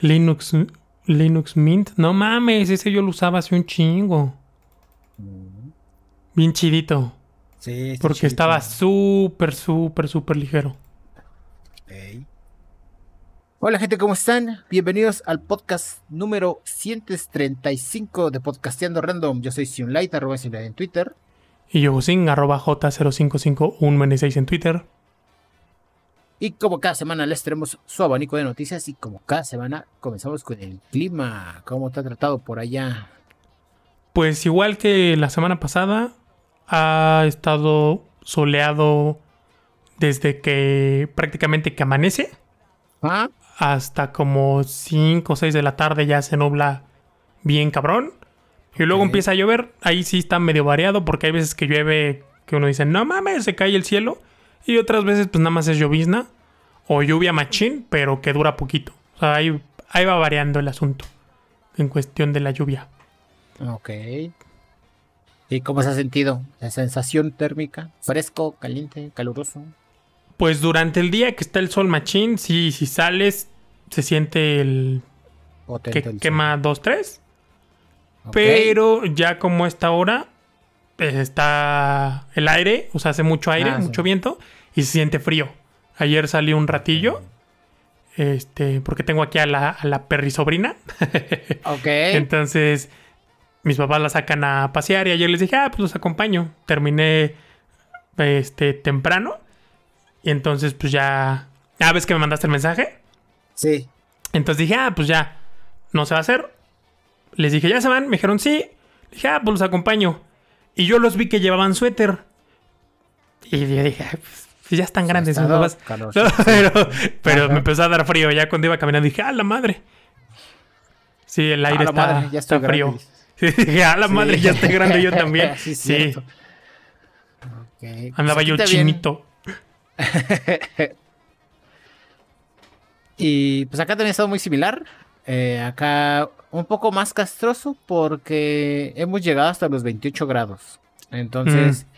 Linux, Linux Mint. No mames, ese yo lo usaba hace un chingo. Mm. Bien chidito. Sí, está Porque chidito. estaba súper, súper, súper ligero. Hola gente, ¿cómo están? Bienvenidos al podcast número 135 de Podcasteando Random. Yo soy Sionlight, arroba Sionlight en Twitter. Y yo, sin arroba J055196 en Twitter. Y como cada semana les tenemos su abanico de noticias y como cada semana comenzamos con el clima. ¿Cómo te ha tratado por allá? Pues igual que la semana pasada, ha estado soleado desde que prácticamente que amanece ¿Ah? hasta como 5 o 6 de la tarde ya se nubla bien cabrón. Y luego empieza a llover. Ahí sí está medio variado porque hay veces que llueve que uno dice, no mames, se cae el cielo. Y otras veces pues nada más es llovizna o lluvia machín, pero que dura poquito. O sea, ahí, ahí va variando el asunto en cuestión de la lluvia. Ok. ¿Y cómo se ha sentido? ¿La sensación térmica? ¿Fresco, caliente, caluroso? Pues durante el día que está el sol machín, sí, si sales, se siente el Potente que el quema 2-3. sol. Ok. Pero ya como esta hora pues, está el aire, o sea, hace mucho aire, Ah, sí. mucho viento y se siente frío. Ayer salí un ratillo, este, porque tengo aquí a la, a la perri sobrina. Ok. Entonces, mis papás la sacan a pasear y ayer les dije, ah, pues los acompaño. Terminé este temprano. Y entonces, pues ya. Ah, ves que me mandaste el mensaje. Sí. Entonces dije, ah, pues ya, no se va a hacer. Les dije, ¿ya se van? Me dijeron, sí. dije, ah, pues los acompaño. Y yo los vi que llevaban suéter. Y yo dije, "Ay, pues ya están grandes Ha mis estado papás. calorcito, No, sí. pero pero me empezó a dar frío. Ya cuando iba caminando dije, ah, la madre. Sí, el aire está, madre, ya está estoy frío. Sí, dije, ah, la Sí. madre, ya estoy grande yo también. sí, sí, cierto. Ok. andaba Pues yo chinito. Y pues acá también ha estado muy similar. Eh, acá un poco más castroso porque hemos llegado hasta los 28 grados. Entonces, Mm.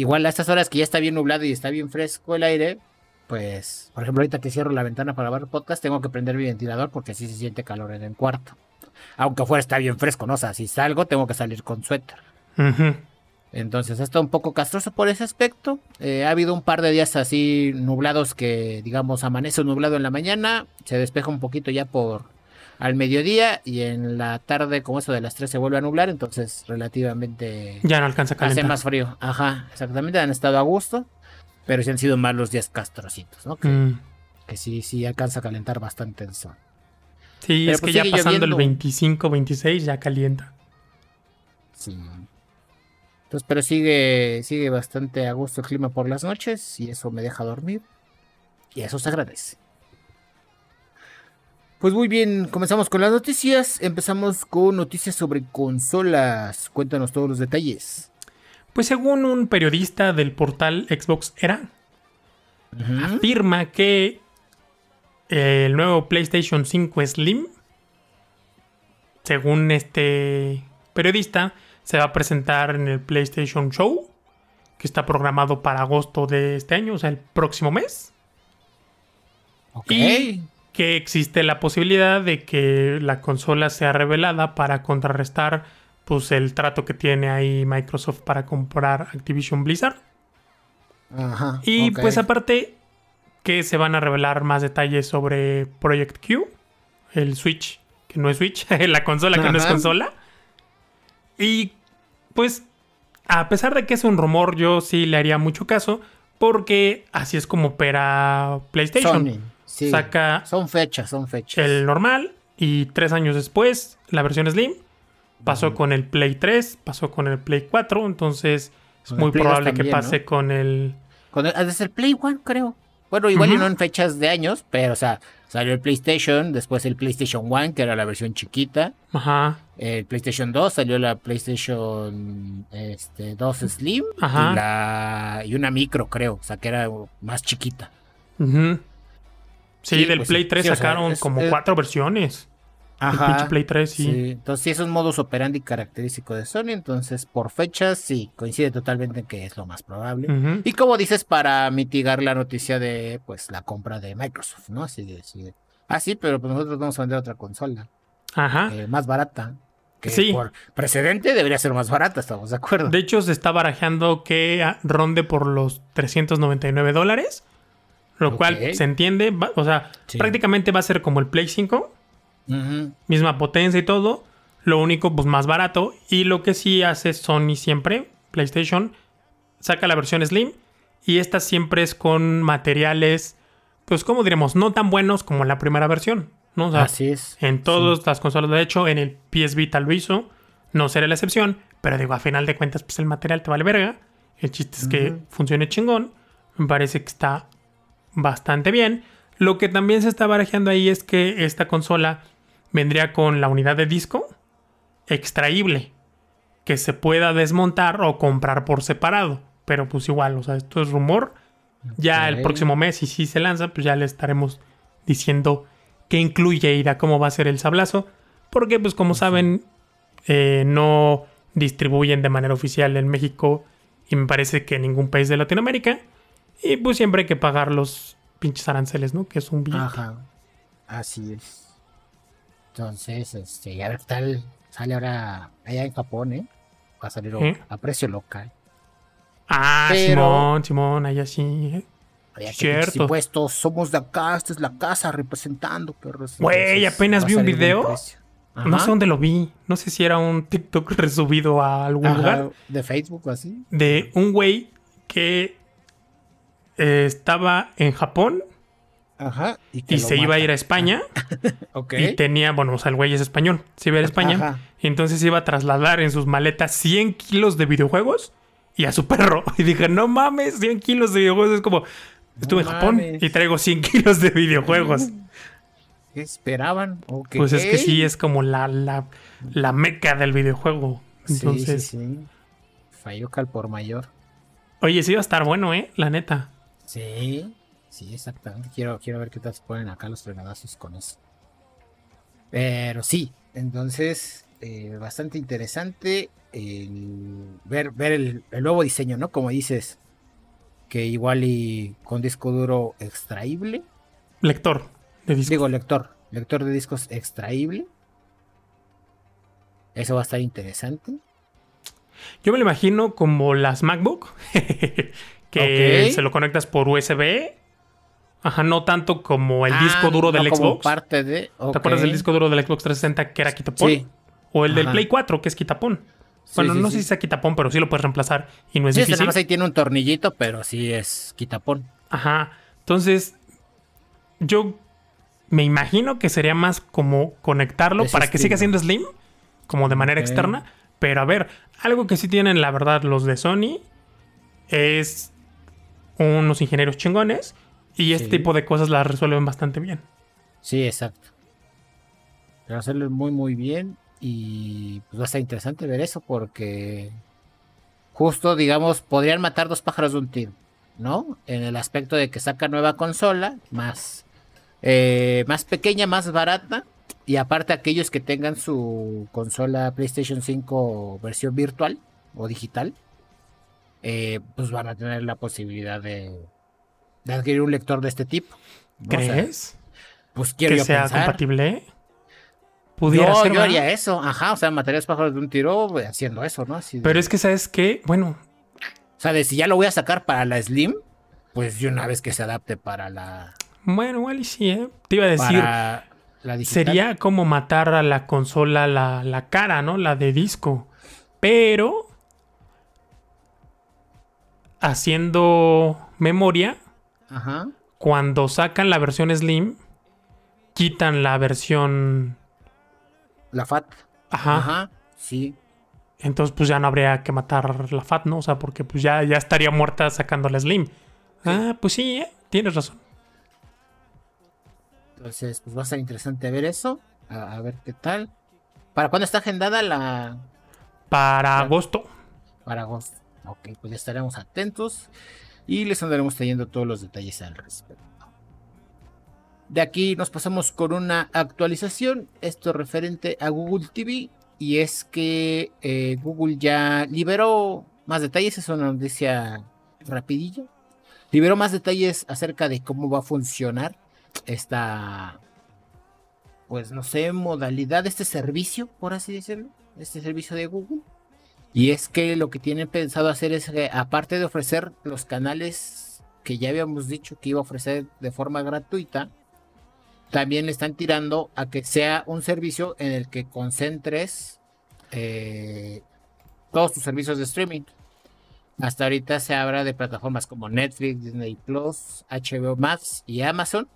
Igual a estas horas que ya está bien nublado y está bien fresco el aire, pues, por ejemplo, ahorita que cierro la ventana para grabar podcast, tengo que prender mi ventilador porque así se siente calor en el cuarto. Aunque afuera está bien fresco, ¿no? O sea, si salgo tengo que salir con suéter. Ujú. Entonces está un poco castroso por ese aspecto. Eh, ha habido un par de días así nublados que, digamos, amanece nublado en la mañana, se despeja un poquito ya por al mediodía y en la tarde, como eso de las 3 se vuelve a nublar, entonces relativamente Ya no alcanza a hace calentar. más frío. Ajá, exactamente, han estado a gusto, pero sí han sido más los días castrocitos, ¿no? Que, Mm. que sí, sí alcanza a calentar bastante el sol. Sí, Pero es pues que ya pasando lloviendo. el 25, 26 ya calienta. Sí. Entonces, pero sigue, sigue bastante a gusto el clima por las noches y eso me deja dormir. Y eso se agradece. Pues muy bien, comenzamos con las noticias. Empezamos con noticias sobre consolas. Cuéntanos todos los detalles. Pues según un periodista del portal Xbox Era, afirma que el nuevo PlayStation 5 Slim, según este periodista, se va a presentar en el PlayStation Show, que está programado para agosto de este año, o sea, el próximo mes. Ok. Y que existe la posibilidad de que la consola sea revelada para contrarrestar pues el trato que tiene ahí Microsoft para comprar Activision Blizzard. Ajá. Y pues aparte que se van a revelar más detalles sobre Project Q, el Switch, que no es Switch, la consola que no es consola. Y pues a pesar de que es un rumor, yo sí le haría mucho caso porque así es como opera PlayStation. Sony, sí. Saca Son fechas, son fechas. el normal y tres años después la versión Slim. Pasó con el Play 3, pasó con el Play 4, entonces es Con muy Play 2 probable que pase ¿no? con el... Con el- ah, desde el Play One, creo. Bueno, igual y no en fechas de años, pero o sea, salió el PlayStation, después el PlayStation One, que era la versión chiquita. Ajá. El PlayStation 2 salió la PlayStation este, 2 Slim Ajá. y, la, y una micro, creo, o sea, que era más chiquita. Ujú. Sí, Sí, del pues Play sí, 3 sí, o sea, sacaron es- como es- cuatro versiones. El pinche Play 3, sí. Sí, entonces sí es un modus operandi característico de Sony, entonces por fechas sí, coincide totalmente en que es lo más probable. Y como dices, para mitigar la noticia de pues la compra de Microsoft, ¿no? Así de, así de, Ah, sí, pero pues nosotros vamos a vender otra consola. Ajá. eh, más barata. Que Sí. por precedente debería ser más barata, estamos de acuerdo. De hecho, se está barajeando que ronde por los 399 dólares. Lo cual se entiende. va- o sea, Sí. prácticamente va a ser como el Play 5. Ujú. Misma potencia y todo. Lo único, pues más barato. Y lo que sí hace Sony siempre, PlayStation, saca la versión Slim. Y esta siempre es con materiales, pues como diremos, no tan buenos como la primera versión. ¿no? O sea, Así es. en todas las consolas, de hecho, en el PS Vita lo hizo. No será la excepción. Pero digo, a final de cuentas, pues el material te vale verga. El chiste es que funcione chingón. Me parece que está bastante bien. Lo que también se está barajeando ahí es que esta consola vendría con la unidad de disco extraíble. Que se pueda desmontar o comprar por separado. Pero pues igual, o sea, esto es rumor. Ya el próximo mes, y si se lanza, pues ya le estaremos diciendo qué incluye y da cómo va a ser el sablazo. Porque, pues como saben, eh, no distribuyen de manera oficial en México y me parece que en ningún país de Latinoamérica. Y pues siempre hay que pagar los pinches aranceles, ¿no? Que es un billete. Ajá. Así es. Entonces, este, a ver qué tal sale ahora allá en Japón, ¿eh? Va a salir ¿Eh? a precio local. Ah, Pero- Simón, Simón, ahí así. ¿eh? Allá que Cierto. pinches impuestos, somos de acá, esta es la casa representando, perros. Güey, apenas vi un video. No sé dónde lo vi. No sé si era un TikTok resubido a algún Ajá, lugar. de Facebook o así. De un güey que eh, estaba en Japón Ajá. Y, se iba a ir a. España. Ok. Y tenía, bueno, o sea, el güey es español. Se iba a ir a España. Ajá. Y entonces iba a trasladar en sus maletas 100 kilos de videojuegos y a su perro. Y dije, no mames, 100 kilos de videojuegos. Es como, estuve en Japón mames. y traigo 100 kilos de videojuegos. ¿Qué esperaban? Ok. Pues es que sí, es como la, la, la meca del videojuego. Entonces, Sí, sí, sí. Falló al por mayor. oye, sí va a estar bueno, ¿eh? La neta. Sí, sí, exactamente. Quiero, quiero ver qué tal se ponen acá los fregadazos con eso. Pero sí, entonces, eh, bastante interesante el ver, ver el, el nuevo diseño, ¿no? Como dices, que igual y con disco duro extraíble. Lector de disco. Digo, lector, lector de discos extraíble. Eso va a estar interesante. Yo me lo imagino como las MacBook, que se lo conectas por USB. Ajá, no tanto como el Ah, disco duro del no como Xbox. parte de. ¿Te acuerdas del disco duro del Xbox 360 que era quitapón? Sí. O el del. Play 4 que es quitapón. Sí, Bueno, sí, no sí. sé si sea quitapón, pero sí lo puedes reemplazar y no es Sí, este difícil. nada más ahí tiene un tornillito, pero sí es quitapón. Ajá. Entonces, yo me imagino que sería más como conectarlo Ese para que siga siendo Slim, como de manera externa. Pero a ver, algo que sí tienen, la verdad, los de Sony es unos ingenieros chingones y este Sí. tipo de cosas las resuelven bastante bien. Sí, exacto. Pero hacerlo muy, muy bien. Y pues va a ser interesante ver eso porque justo, digamos, podrían matar dos pájaros de un tiro, ¿no? En el aspecto de que saca nueva consola, más, eh, más pequeña, más barata. Y aparte aquellos que tengan su consola PlayStation 5 versión virtual o digital, eh, pues van a tener la posibilidad de, de adquirir un lector de este tipo. ¿no? O sea, ¿Crees? pues quiero que yo sea pensar. compatible. Pudiera No, ser. yo haría eso, ajá, o sea, materiales pájaros de un tiro pues, haciendo eso, ¿no? Así de- Pero es que, ¿sabes qué? Bueno, O sea, de si ya lo voy a sacar para la Slim, pues de una vez que se adapte para la... bueno, igual y sí, ¿eh? Te iba a decir, para la sería como matar a la consola la, la cara, ¿no? La de disco. Pero haciendo memoria, Ajá. cuando sacan la versión Slim, quitan la versión... La FAT. Ajá. Ajá. Sí. Entonces pues ya no habría que matar la FAT, ¿no? O sea, porque pues ya, ya estaría muerta sacando la Slim. Ah, pues sí, ¿eh? tienes razón. Entonces, pues va a ser interesante ver eso. A, a ver qué tal. ¿Para cuándo está agendada la... Para agosto. Para agosto. Ok, pues estaremos atentos. Y les andaremos trayendo todos los detalles al respecto. De aquí nos pasamos con una actualización. Esto referente a Google TV. Y es que eh, Google ya liberó más detalles. Es una noticia rapidilla. Liberó más detalles acerca de cómo va a funcionar esta pues no sé, modalidad este servicio, por así decirlo, este servicio de Google. Y es que lo que tienen pensado hacer es que, aparte de ofrecer los canales que ya habíamos dicho que iba a ofrecer de forma gratuita, también le están tirando a que sea un servicio en el que concentres eh, todos tus servicios de streaming. Hasta ahorita se habla de plataformas como Netflix, Disney Plus, HBO Max y Amazon.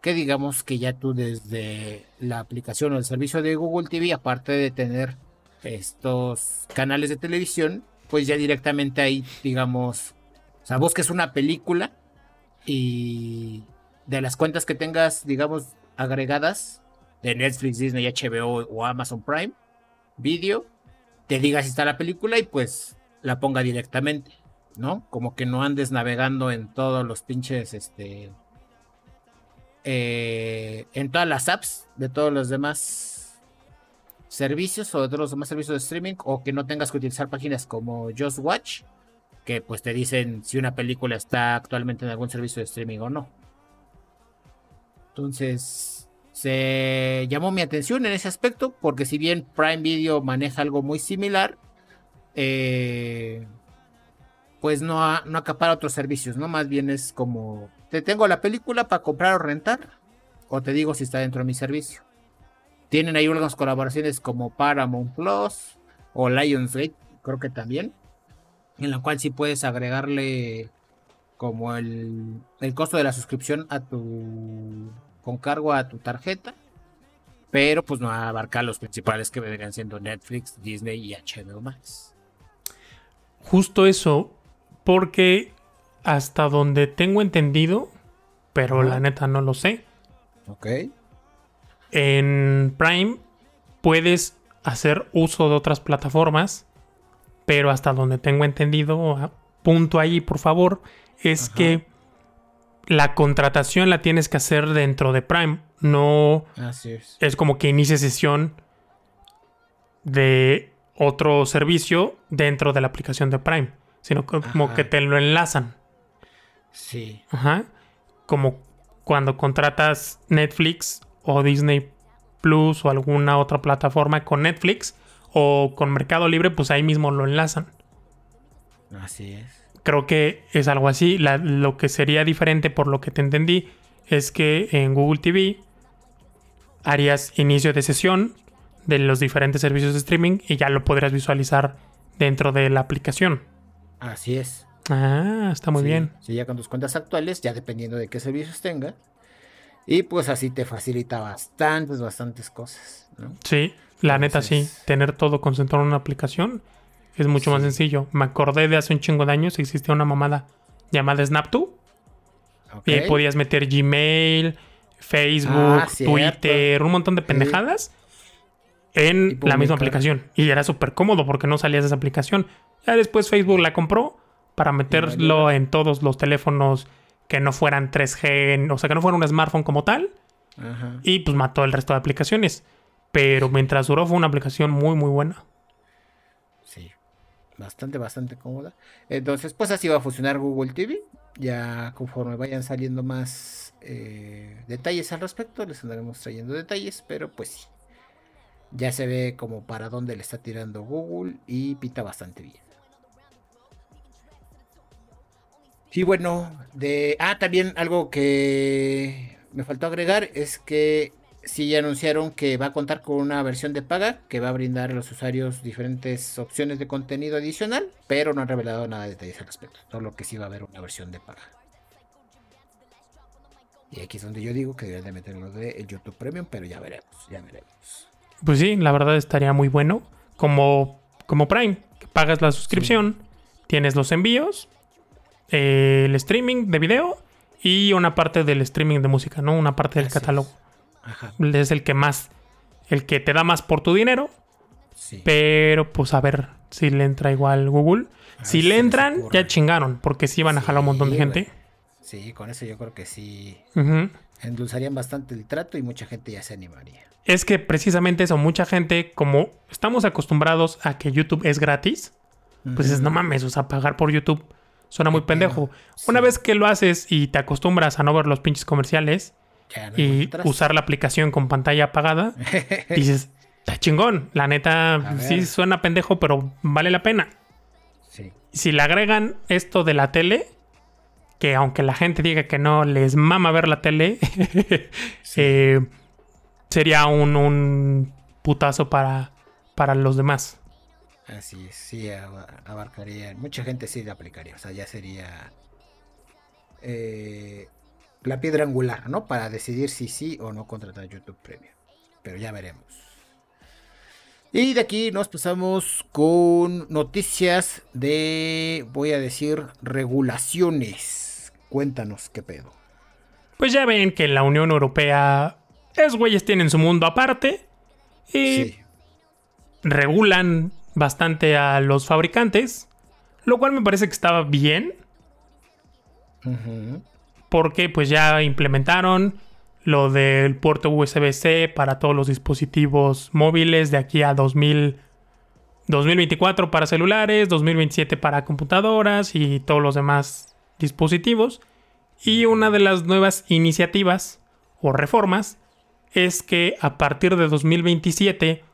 Que digamos que ya tú desde la aplicación o el servicio de Google TV, aparte de tener estos canales de televisión, pues ya directamente ahí, digamos, o sea, busques una película y de las cuentas que tengas, digamos, agregadas de Netflix, Disney, HBO o Amazon Prime Video, te diga si está la película y pues la ponga directamente, ¿no? Como que no andes navegando en todos los pinches, este, eh, en todas las apps de todos los demás servicios o de los demás servicios de streaming o que no tengas que utilizar páginas como Just Watch que pues te dicen si una película está actualmente en algún servicio de streaming o no. Entonces, se llamó mi atención en ese aspecto, porque si bien Prime Video maneja algo muy similar, eh, pues no, no acapara otros servicios, ¿no? Más bien es como, te tengo la película para comprar o rentar, o te digo si está dentro de mi servicio. Tienen ahí algunas colaboraciones como Paramount Plus o Lionsgate, creo que también, en la cual sí puedes agregarle como el, el costo de la suscripción a tu con cargo a tu tarjeta, pero pues no abarca los principales que vendrían siendo Netflix, Disney y HBO Max. Justo eso, porque hasta donde tengo entendido, pero la neta no lo sé. Ok. En Prime puedes hacer uso de otras plataformas, pero hasta donde tengo entendido, punto ahí por favor, es que la contratación la tienes que hacer dentro de Prime. No es. es como que inicie sesión de otro servicio dentro de la aplicación de Prime, sino como que te lo enlazan. Sí. Ajá. Como cuando contratas Netflix o Disney Plus o alguna otra plataforma con Netflix o con Mercado Libre, pues ahí mismo lo enlazan. Así es creo que es algo así. lo que sería diferente por lo que te entendí es que en Google TV harías inicio de sesión de los diferentes servicios de streaming y ya lo podrías visualizar dentro de la aplicación. Así es. Ah, está muy bien. Sí, ya con tus cuentas actuales, ya dependiendo de qué servicios tengas. Y pues así te facilita bastantes, bastantes cosas. Sí, la neta sí. Tener todo concentrado en una aplicación es mucho más sencillo. Me acordé de hace un chingo de años existía una mamada llamada Snap2. Y ahí podías meter Gmail, Facebook, ah, Twitter, un montón de pendejadas en la misma aplicación. Y era súper cómodo porque no salías de esa aplicación. Ya después Facebook la compró para meterlo en todos los teléfonos que no fueran 3G, o sea, que no fuera un smartphone como tal. Y pues mató el resto de aplicaciones. Pero mientras duró fue una aplicación muy, muy buena bastante, bastante cómoda. Entonces, pues así va a funcionar Google TV. Ya conforme vayan saliendo más eh, detalles al respecto, les andaremos trayendo detalles, pero pues sí. Ya se ve como para dónde le está tirando Google y pita bastante bien. Y bueno, de... Ah, también algo que me faltó agregar es que sí anunciaron que va a contar con una versión de paga que va a brindar a los usuarios diferentes opciones de contenido adicional, pero no han revelado nada de detalles al respecto, solo que sí va a haber una versión de paga. Y aquí es donde yo digo que deberían de meterlo de YouTube Premium, pero ya veremos, ya veremos. Pues sí, la verdad estaría muy bueno. Como, como Prime, que pagas la suscripción, tienes los envíos, el streaming de video y una parte del streaming de música, ¿no? Una parte del catálogo. Es el que más, el que te da más por tu dinero. Pero pues a ver si le entra igual Google. si le entran, ya chingaron, porque sí van a jalar un montón de gente. Sí, con eso yo creo que sí. Endulzarían bastante el trato y mucha gente ya se animaría. Es que precisamente eso, mucha gente, como estamos acostumbrados a que YouTube es gratis, pues es no mames, o sea, pagar por YouTube suena muy pendejo. Una vez que lo haces y te acostumbras a no ver los pinches comerciales, no y usar la aplicación con pantalla apagada, dices, está chingón. La neta, sí suena pendejo, pero vale la pena. Sí. Si le agregan esto de la tele, que aunque la gente diga que no les mama ver la tele, eh, sería un, un putazo para, para los demás. Así es, sí, aba- abarcaría. Mucha gente sí le aplicaría. O sea, ya sería eh, la piedra angular, ¿no? Para decidir si sí o no contratar YouTube Premium. Pero ya veremos. Y de aquí nos pasamos con noticias de, voy a decir, regulaciones. Cuéntanos qué pedo. Pues ya ven que la Unión Europea, es güeyes tienen su mundo aparte y Sí. regulan bastante a los fabricantes, lo cual me parece que estaba bien porque pues ya implementaron lo del puerto USB-C para todos los dispositivos móviles de aquí a 2000, 2024 para celulares, 2027 para computadoras y todos los demás dispositivos. Y una de las nuevas iniciativas o reformas es que a partir de 2027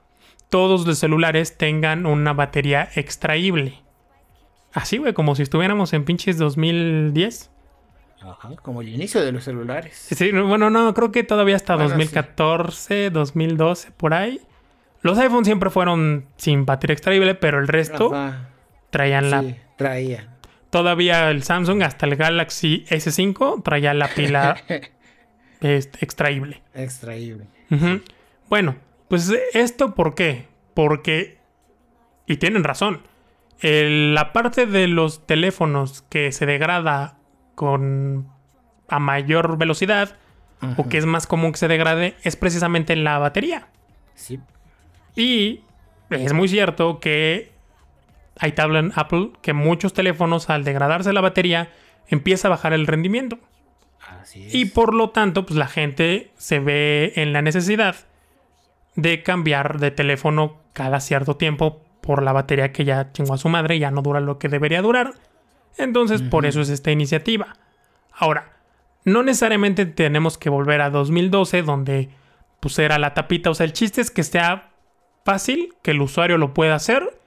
todos los celulares tengan una batería extraíble. Así, güey, como si estuviéramos en pinches 2010. Ajá, como el inicio de los celulares. Sí, no, bueno, no, creo que todavía hasta Bueno, 2014, 2012, por ahí. Los iPhones siempre fueron sin batería extraíble, pero el resto Ajá, traían la... sí, traía. Todavía el Samsung, hasta el Galaxy S5, traía la pila este, extraíble. Extraíble. Ujú. Bueno, pues esto ¿por qué? Porque, y tienen razón, el- la parte de los teléfonos que se degrada con a mayor velocidad o que es más común que se degrade es precisamente la batería. Sí. Y es muy cierto que hay tabla en Apple que muchos teléfonos al degradarse la batería empieza a bajar el rendimiento. Así es. Y por lo tanto, pues la gente se ve en la necesidad de cambiar de teléfono cada cierto tiempo por la batería que ya chingó a su madre ya no dura lo que debería durar. Entonces, por eso es esta iniciativa. Ahora, no necesariamente tenemos que volver a 2012, donde pues era la tapita. O sea, el chiste es que sea fácil, que el usuario lo pueda hacer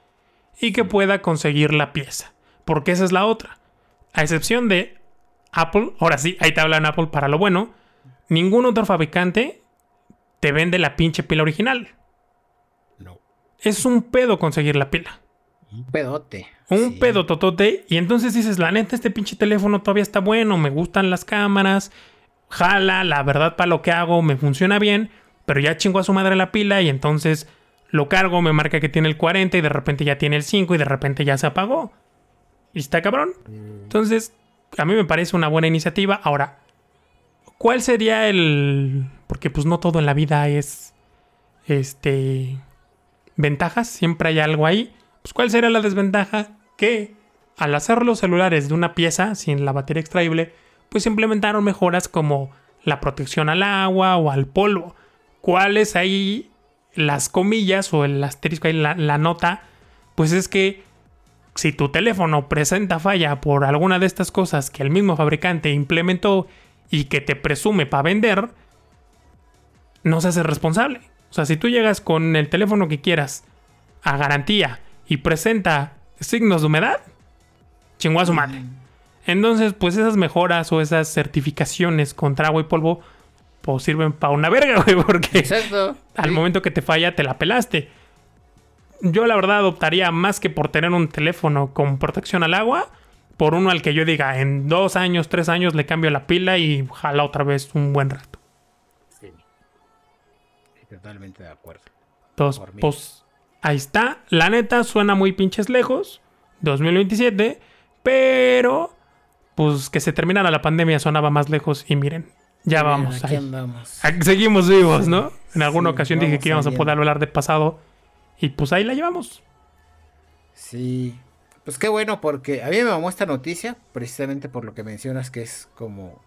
y que pueda conseguir la pieza. Porque esa es la otra. A excepción de Apple, ahora sí, ahí te hablan Apple para lo bueno. Ningún otro fabricante te vende la pinche pila original. No. Es un pedo conseguir la pila. Un pedote. Un Sí. pedo totote. Y entonces dices, la neta, este pinche teléfono todavía está bueno, me gustan las cámaras, jala, la verdad para lo que hago, me funciona bien, pero ya chingo a su madre la pila y entonces lo cargo, me marca que tiene el 40 y de repente ya tiene el 5 y de repente ya se apagó. Y está cabrón. Entonces, a mí me parece una buena iniciativa. Ahora, ¿cuál sería el...? Porque pues no todo en la vida es... Este... Ventajas, siempre hay algo ahí. Pues ¿cuál sería la desventaja? Que al hacer los celulares de una pieza sin la batería extraíble, pues implementaron mejoras como la protección al agua o al polvo. ¿Cuáles ahí las comillas o el asterisco ahí, la, la nota? Pues es que si tu teléfono presenta falla por alguna de estas cosas que el mismo fabricante implementó y que te presume para vender, no se hace responsable. O sea, si tú llegas con el teléfono que quieras a garantía y presenta signos de humedad, chingó a su madre. Entonces, pues esas mejoras o esas certificaciones contra agua y polvo, pues sirven para una verga, güey, porque Exacto. al Sí. momento que te falla te la pelaste. Yo la verdad optaría más que por tener un teléfono con protección al agua, por uno al que yo diga en dos años, tres años le cambio la pila y jala otra vez un buen rato. Totalmente de acuerdo. Entonces, pues ahí está. La neta suena muy pinches lejos. 2027. Pero, pues que se terminara la pandemia sonaba más lejos. Y miren, ya vamos. Aquí ahí. andamos. Ah, Seguimos vivos, ¿no? En alguna Sí, ocasión dije que íbamos a poder hablar de pasado. Y pues ahí la llevamos. Sí. Pues qué bueno, porque a mí me mamó esta noticia, precisamente por lo que mencionas, que es como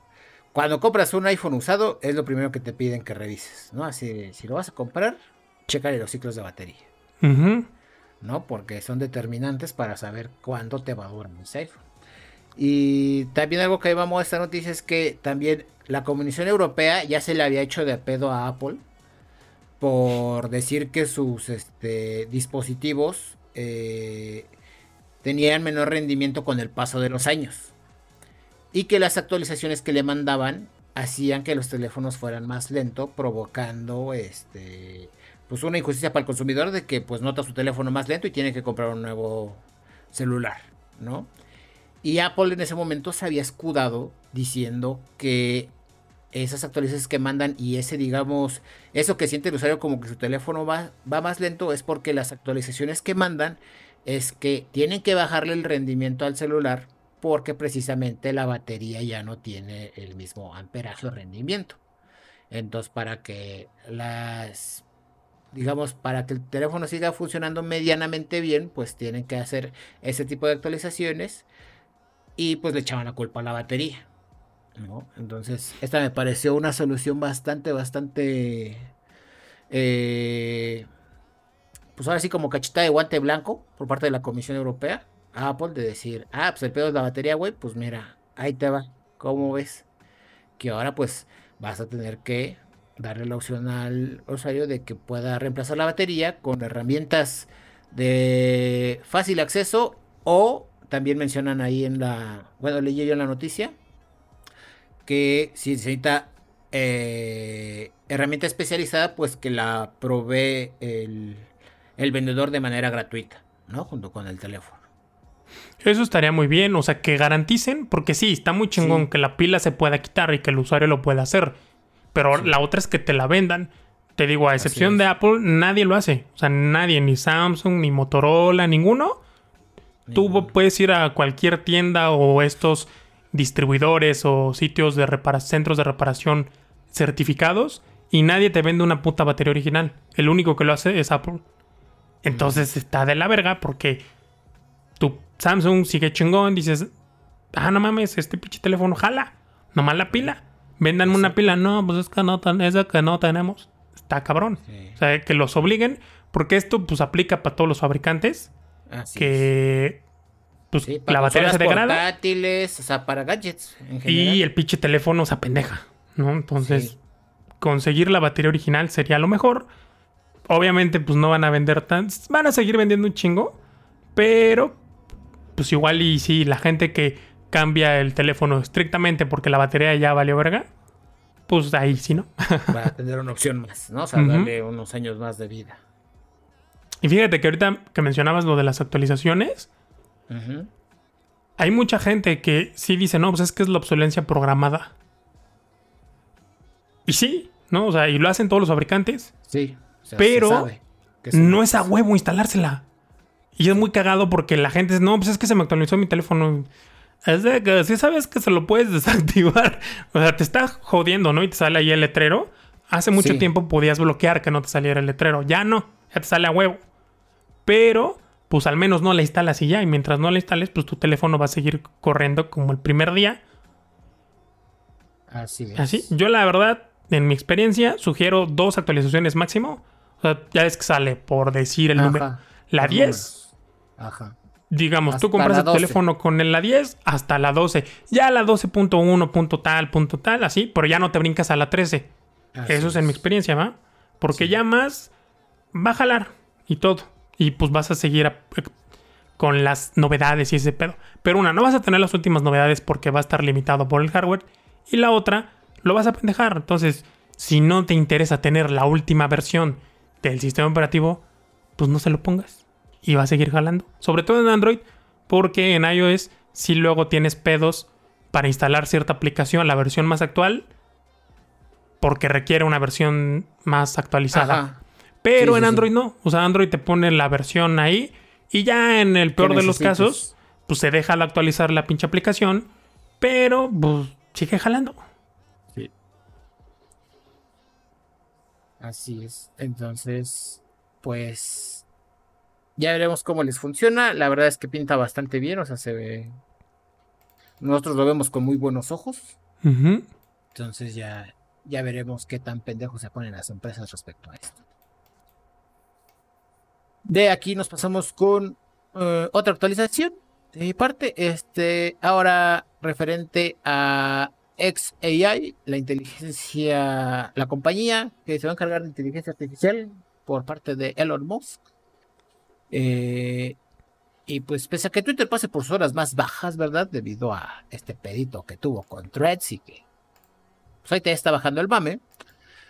cuando compras un iPhone usado, es lo primero que te piden que revises, ¿no? Así, si lo vas a comprar, chécale los ciclos de batería, Ujú. ¿no? Porque son determinantes para saber cuándo te va a durar ese iPhone. Y también algo que vamos a esta noticia es que también la Comisión Europea ya se le había hecho de pedo a Apple por decir que sus este, dispositivos eh, tenían menor rendimiento con el paso de los años. Y que las actualizaciones que le mandaban hacían que los teléfonos fueran más lentos, provocando este pues una injusticia para el consumidor de que pues nota su teléfono más lento y tiene que comprar un nuevo celular, ¿no? Y Apple en ese momento se había escudado diciendo que esas actualizaciones que mandan y ese, digamos, eso que siente el usuario como que su teléfono va, va más lento es porque las actualizaciones que mandan es que tienen que bajarle el rendimiento al celular porque precisamente la batería ya no tiene el mismo amperaje o rendimiento. Entonces, para que las, digamos, para que el teléfono siga funcionando medianamente bien, pues tienen que hacer ese tipo de actualizaciones y pues le echaban la culpa a la batería. Entonces, esta me pareció una solución bastante, bastante... Eh, pues ahora sí como cachita de guante blanco por parte de la Comisión Europea Apple de decir, ah, pues el pedo es la batería, güey, pues mira, ahí te va, ¿cómo ves? Que ahora pues vas a tener que darle la opción al usuario de que pueda reemplazar la batería con herramientas de fácil acceso o también mencionan ahí en la, bueno, leí yo en la noticia, que si necesita eh, herramienta especializada, pues que la provee el, vendedor de manera gratuita, ¿no? Junto con el teléfono. Eso estaría muy bien, o sea, que garanticen, porque sí, está muy chingón que la pila se pueda quitar y que el usuario lo pueda hacer, pero la otra es que te la vendan. Te digo, a excepción de Apple, nadie lo hace. O sea, nadie, ni Samsung, ni Motorola, ninguno. Tú puedes ir a cualquier tienda o estos distribuidores o sitios de centros de reparación certificados y nadie te vende una puta batería original. El único que lo hace es Apple. Entonces está de la verga porque tu Samsung sigue chingón, dices, ah, no mames, este pinche teléfono jala, nomás la pila. Véndanme una pila, no, pues es que no, es que no tenemos. Está cabrón. O sea, que los obliguen, porque esto pues aplica para todos los fabricantes. que pues la batería se degrada. Portátiles, o sea, para gadgets. y el pinche teléfono se apendeja, ¿no? Entonces, conseguir la batería original sería lo mejor. Obviamente, pues no van a vender tan. Van a seguir vendiendo un chingo. Pero, pues igual y si la gente que cambia el teléfono estrictamente porque la batería ya valió verga, pues ahí sí, ¿no? Va a tener una opción más, ¿no? O sea, darle unos años más de vida. Y fíjate que ahorita que mencionabas lo de las actualizaciones, hay mucha gente que sí dice, no, pues es que es la obsolencia programada. Y sí, ¿no? O sea, y lo hacen todos los fabricantes. Sí. pero no es a huevo instalársela. Y es muy cagado porque la gente dice, no, pues es que se me actualizó mi teléfono. Es de que si sabes que se lo puedes desactivar. O sea, te está jodiendo, ¿no? Y te sale ahí el letrero. Hace mucho tiempo podías bloquear que no te saliera el letrero. Ya no, ya te sale a huevo. Pero pues al menos no la instalas y ya. Y mientras no la instales, pues tu teléfono va a seguir corriendo como el primer día. Así es. Así. Yo la verdad, en mi experiencia, sugiero dos actualizaciones máximo. O sea, ya es que sale por decir el número. La 10. Ajá. Digamos, tú compras el teléfono con la 10 hasta la 12. Ya la 12.1, punto tal, punto tal, así, pero ya no te brincas a la 13. Eso es en mi experiencia, ¿va? Porque ya más va a jalar y todo. Y pues vas a seguir con las novedades y ese pedo. Pero una, no vas a tener las últimas novedades porque va a estar limitado por el hardware. Y la otra, lo vas a pendejar. Entonces, si no te interesa tener la última versión del sistema operativo, pues no se lo pongas. Y va a seguir jalando. Sobre todo en Android, porque en iOS si luego tienes pedos para instalar cierta aplicación, la versión más actual, porque requiere una versión más actualizada. Pero en Android no. O sea, Android te pone la versión ahí y ya en el peor de los casos, pues se deja actualizar la pinche aplicación, pero pues sigue jalando. Sí. Así es. Entonces, pues ya veremos cómo les funciona. La verdad es que pinta bastante bien, o sea, se ve. Nosotros lo vemos con muy buenos ojos. Entonces ya, ya veremos qué tan pendejos se ponen las empresas respecto a esto. De aquí nos pasamos con eh, otra actualización. De mi parte, este, ahora referente a XAI, la inteligencia, la compañía que se va a encargar de inteligencia artificial por parte de Elon Musk. Eh, y pues pese a que Twitter pase por sus horas más bajas, ¿verdad? Debido a este pedito que tuvo con Threads y que pues ahí te está bajando el mame.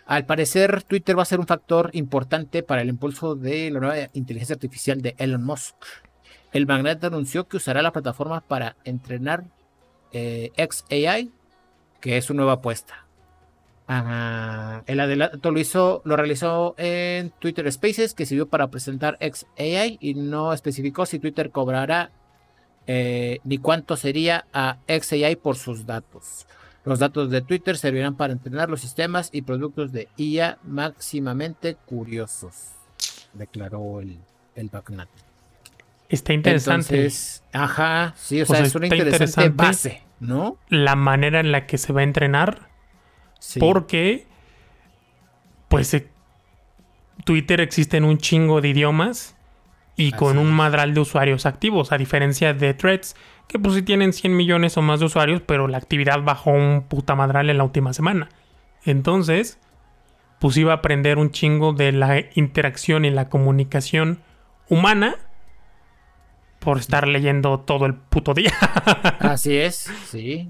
Al parecer, Twitter va a ser un factor importante para el impulso de la nueva inteligencia artificial de Elon Musk. El magnate anunció que usará la plataforma para entrenar eh, XAI, que es su nueva apuesta. El adelanto lo hizo, lo realizó en Twitter Spaces, que sirvió para presentar XAI y no especificó si Twitter cobrará eh, ni cuánto sería a XAI por sus datos. Los datos de Twitter servirán para entrenar los sistemas y productos de IA máximamente curiosos, declaró el, el Está interesante. ajá, sí, o, sea, es una interesante, base, ¿no? La manera en la que se va a entrenar. Porque, pues, eh, Twitter existe en un chingo de idiomas y con un madral de usuarios activos, a diferencia de Threads, que pues sí tienen 100 millones o más de usuarios, pero la actividad bajó un puta madral en la última semana. Entonces, pues iba a aprender un chingo de la interacción y la comunicación humana por estar leyendo todo el puto día. Así es, sí.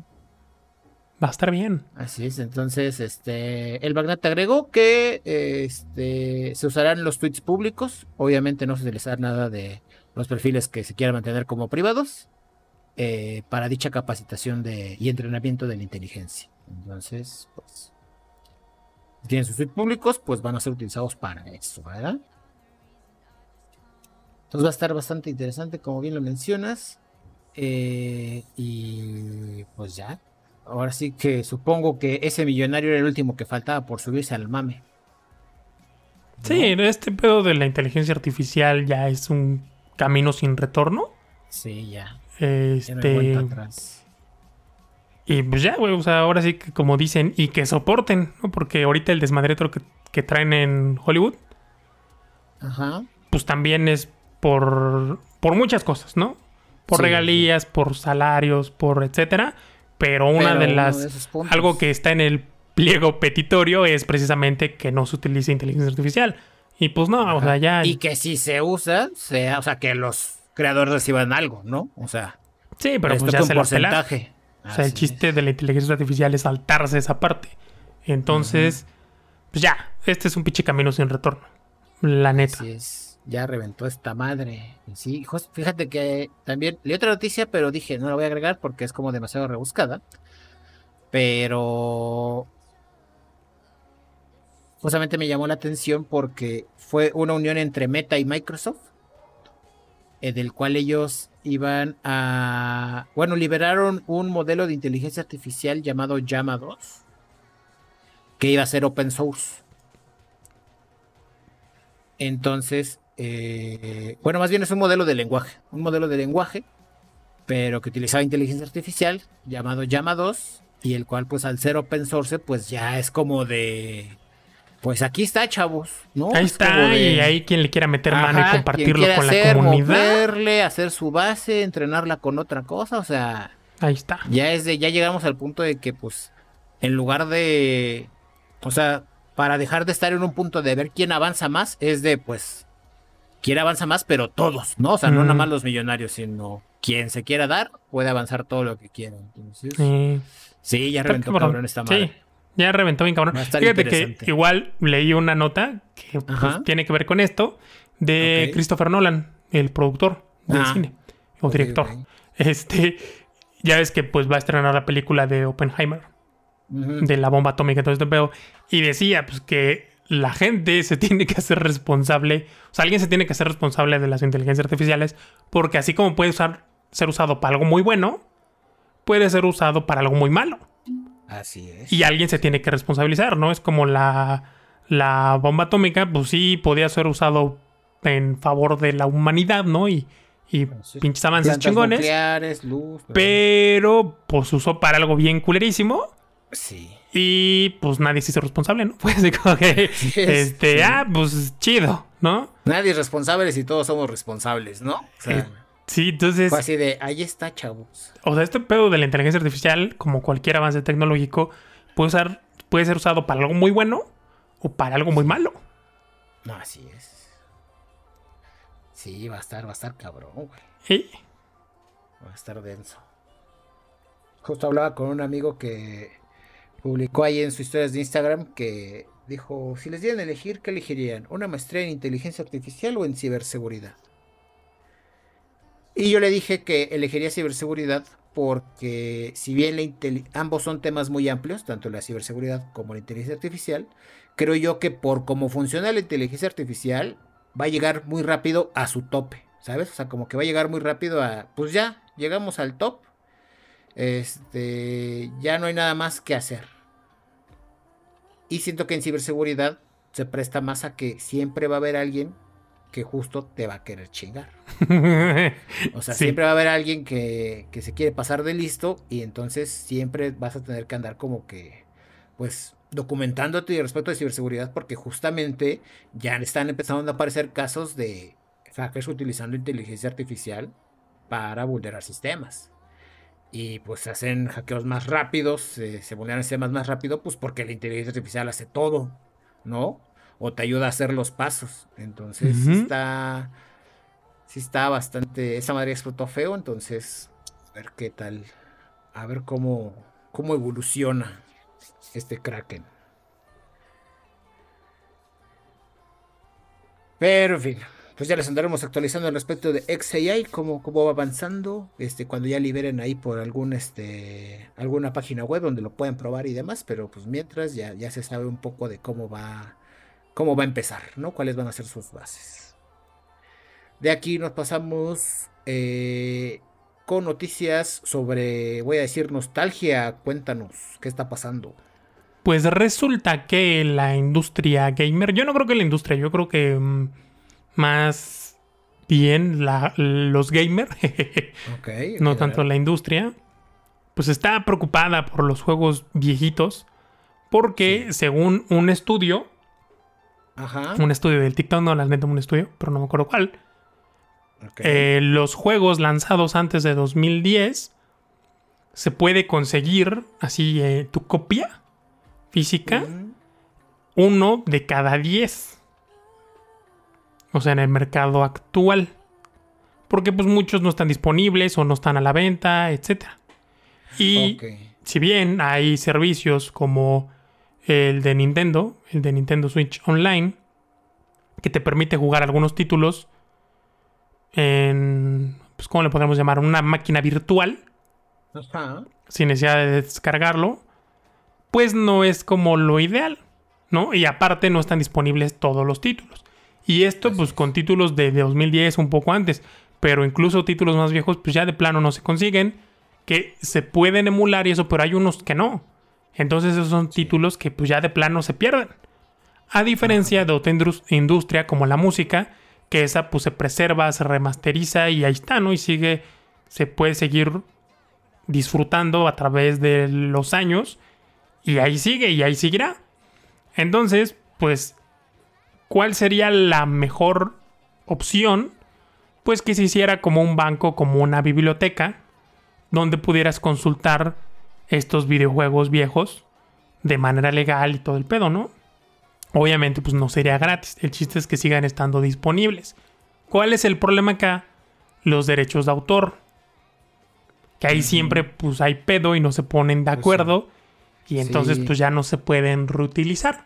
Va a estar bien. Así es, entonces, este, el magnate agregó que este, se usarán los tweets públicos. Obviamente no se utilizará nada de los perfiles que se quieran mantener como privados. Eh, para dicha capacitación de, y entrenamiento de la inteligencia. Entonces, pues, si tienen sus tweets públicos, pues van a ser utilizados para eso, ¿verdad? Entonces va a estar bastante interesante, como bien lo mencionas. Eh, y pues ya. Ahora sí que supongo que ese millonario era el último que faltaba por subirse al mame. Sí, este pedo de la inteligencia artificial ya es un camino sin retorno. Sí, ya. Este. Y pues ya, güey, o sea, ahora sí que como dicen, y que soporten, ¿no? Porque ahorita el desmadretro que, que traen en Hollywood, Ajá. pues también es por, por muchas cosas, ¿no? Por regalías, por salarios, por etcétera. Pero una de las. algo que está en el pliego petitorio es precisamente que no se utilice inteligencia artificial. Y pues no, o sea, ya. Y que si se usa, sea, o sea, que los creadores reciban algo, ¿no? O sea, sí, pero pues ya se porcentaje. O sea, el chiste de la inteligencia artificial es saltarse esa parte. Entonces, pues ya, este es un pinche camino sin retorno. La neta. Así es. Ya reventó esta madre. Sí, fíjate que también leí otra noticia, pero dije, no la voy a agregar porque es como demasiado rebuscada. Pero justamente me llamó la atención porque fue una unión entre Meta y Microsoft eh, del cual ellos iban a, bueno, liberaron un modelo de inteligencia artificial llamado Llama 2, que iba a ser open source. Entonces, eh, bueno, más bien es un modelo de lenguaje, un modelo de lenguaje, pero que utilizaba inteligencia artificial llamado Llama 2 y el cual pues al ser open source pues ya es como de pues aquí está, chavos, ¿no? Ahí está, y ahí quien le quiera meter mano y compartirlo con la comunidad. Moverle, hacer su base, entrenarla con otra cosa, o sea. Ahí está. Ya es de, ya llegamos al punto de que, pues, en lugar de. O sea, para dejar de estar en un punto de ver quién avanza más, es de, pues. Quién avanza más, pero todos, ¿no? O sea, no nada más los millonarios, sino quien se quiera dar, puede avanzar todo lo que quiera. Entonces. Sí, ya reventó cabrón esta madre. Sí. Ya reventó bien cabrón. Fíjate que igual leí una nota que pues, tiene que ver con esto de Christopher Nolan, el productor del ah. cine o director. Este, ya ves que pues va a estrenar la película de Oppenheimer, de la bomba atómica, todo este pedo. Y decía pues que la gente se tiene que hacer responsable, o sea, alguien se tiene que hacer responsable de las inteligencias artificiales, porque así como puede usar, ser usado para algo muy bueno, puede ser usado para algo muy malo. Así es. Y alguien se tiene que responsabilizar, ¿no? Es como la, la bomba atómica, pues sí, podía ser usado en favor de la humanidad, ¿no? Y, y pinches avances chingones. Luz, pero... pues usó para algo bien culerísimo. Sí. Y pues nadie se hizo responsable, ¿no? Pues como que, este, ah, pues chido, ¿no? Nadie es responsable si todos somos responsables, ¿no? O sea, Sí, entonces. Fue así de, ahí está, chavos. O sea, este pedo de la inteligencia artificial, como cualquier avance tecnológico, puede, usar, puede ser usado para algo muy bueno o para algo muy malo. No, así es. Sí, va a estar, va a estar cabrón, güey. Va a estar denso. Justo hablaba con un amigo que publicó ahí en sus historias de Instagram que dijo, si les dieran a elegir, ¿qué elegirían? ¿Una maestría en inteligencia artificial o en ciberseguridad? Y yo le dije que elegiría ciberseguridad porque si bien ambos son temas muy amplios, tanto la ciberseguridad como la inteligencia artificial, creo yo que por cómo funciona la inteligencia artificial va a llegar muy rápido a su tope, ¿sabes? O sea, como que va a llegar muy rápido a, pues ya, llegamos al top, este, ya no hay nada más que hacer. Y siento que en ciberseguridad se presta más a que siempre va a haber alguien que justo te va a querer chingar. o sea, siempre va a haber alguien que, se quiere pasar de listo y entonces siempre vas a tener que andar como que, pues, documentándote respecto de ciberseguridad porque justamente ya están empezando a aparecer casos de hackers utilizando inteligencia artificial para vulnerar sistemas. Y pues hacen hackeos más rápidos, se vulneran sistemas más rápido, pues porque la inteligencia artificial hace todo, ¿no? o te ayuda a hacer los pasos. Entonces está, sí está bastante, esa madre explotó feo, entonces a ver qué tal, a ver cómo, cómo evoluciona este Kraken. Pero en fin, pues ya les andaremos actualizando al respecto de XAI, cómo, cómo va avanzando, este, cuando ya liberen ahí por algún, este, alguna página web donde lo pueden probar y demás, pero pues mientras ya, ya se sabe un poco de cómo va cómo va a empezar, ¿no? Cuáles van a ser sus bases. De aquí nos pasamos eh, con noticias sobre, voy a decir, nostalgia. Cuéntanos, ¿qué está pasando? Pues resulta que la industria gamer, yo no creo que la industria, yo creo que mm, más bien los gamers, no tanto la industria, pues está preocupada por los juegos viejitos, porque según un estudio, un estudio del TikTok, no, la neta, un estudio, pero no me acuerdo cuál. Eh, los juegos lanzados antes de 2010 se puede conseguir así eh, tu copia física, uno de cada diez. O sea, en el mercado actual. Porque pues muchos no están disponibles o no están a la venta, etc. Y si bien hay servicios como el de Nintendo, el de Nintendo Switch Online, que te permite jugar algunos títulos en, pues, ¿cómo le podemos llamar? Una máquina virtual, sin necesidad de descargarlo, pues no es como lo ideal, ¿no? Y aparte no están disponibles todos los títulos. Y esto, pues con títulos de, de 2010, un poco antes, pero incluso títulos más viejos, pues ya de plano no se consiguen, que se pueden emular y eso, pero hay unos que no. Entonces esos son títulos que pues ya de plano se pierden. A diferencia de otra industria como la música, que esa pues se preserva, se remasteriza y ahí está, ¿no? Y sigue, se puede seguir disfrutando a través de los años y ahí sigue y ahí seguirá. Entonces, pues, ¿cuál sería la mejor opción? Pues que se hiciera como un banco, como una biblioteca, donde pudieras consultar estos videojuegos viejos de manera legal y todo el pedo, ¿no? Obviamente, pues no sería gratis. El chiste es que sigan estando disponibles. ¿Cuál es el problema acá? Los derechos de autor. Que ahí siempre pues hay pedo y no se ponen de pues acuerdo. Y entonces pues ya no se pueden reutilizar.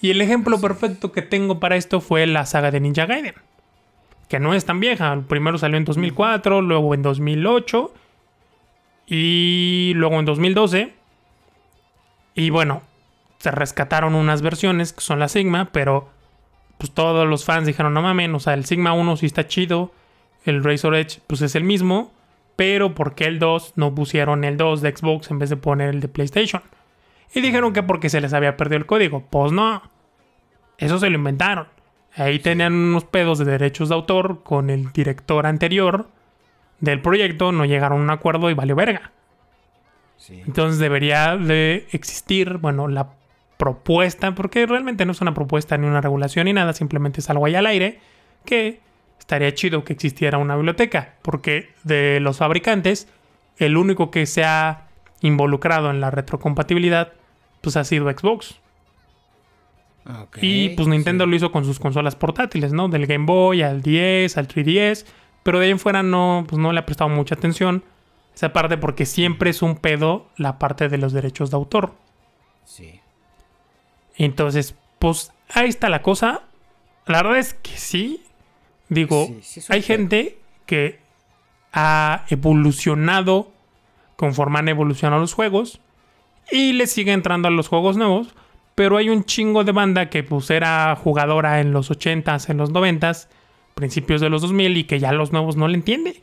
Y el ejemplo perfecto que tengo para esto fue la saga de Ninja Gaiden. Que no es tan vieja. Primero salió en 2004, luego en 2008 y luego en 2012. Y bueno, se rescataron unas versiones que son la Sigma, pero pues todos los fans dijeron, no mames, o sea, el Sigma 1 sí está chido, el Razor Edge pues es el mismo, pero ¿por qué el 2 no pusieron el 2 de Xbox en vez de poner el de PlayStation? Y dijeron que porque se les había perdido el código. Pues no, eso se lo inventaron. Ahí tenían unos pedos de derechos de autor con el director anterior del proyecto no llegaron a un acuerdo y valió verga. Entonces debería de existir, bueno, la propuesta, porque realmente no es una propuesta ni una regulación ni nada, simplemente es algo ahí al aire, que estaría chido que existiera una biblioteca, porque de los fabricantes, el único que se ha involucrado en la retrocompatibilidad, pues ha sido Xbox. Y pues Nintendo sí. lo hizo con sus consolas portátiles, ¿no? Del Game Boy al 10, al 3DS. Pero de ahí en fuera no, pues no le ha prestado mucha atención. Esa parte porque siempre es un pedo la parte de los derechos de autor. Sí. Entonces, pues ahí está la cosa. La verdad es que sí. Digo, Sí, sí hay gente que ha evolucionado conforme han evolucionado los juegos y le sigue entrando a los juegos nuevos. Pero hay un chingo de banda que pues era jugadora en los 80s, en los 90s, principios de los 2000 y que ya los nuevos no le entiende.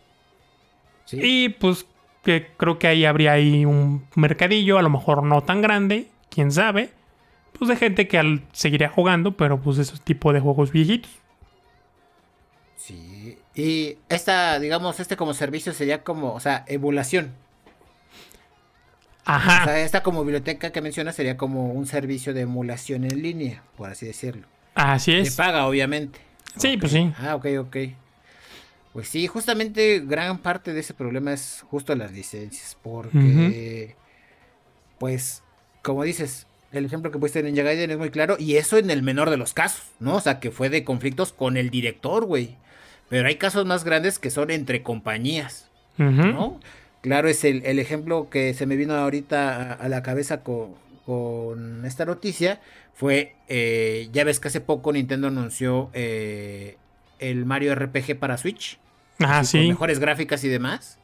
Sí. Y pues que creo que ahí habría ahí un mercadillo, a lo mejor no tan grande, quién sabe. Pues de gente que al- seguiría jugando, pero pues esos tipo de juegos viejitos. Sí. Y esta, digamos, este como servicio sería como, o sea, emulación. O Ajá. sea, esta como biblioteca que mencionas sería como un servicio de emulación en línea, por así decirlo. Así es. paga, obviamente. Sí, pues sí. Ah, ok, ok. Pues sí, justamente gran parte de ese problema es justo las licencias, porque, pues, como dices, el ejemplo que pusiste en Ninja Gaiden es muy claro, y eso en el menor de los casos, ¿no? O sea, que fue de conflictos con el director, güey. Pero hay casos más grandes que son entre compañías, Ujú. ¿no? Claro, es el, el ejemplo que se me vino ahorita a, a la cabeza con, con esta noticia. Fue, eh, ya ves que hace poco Nintendo anunció eh, el Mario RPG para Switch. Ah, así, con sí. mejores gráficas y demás.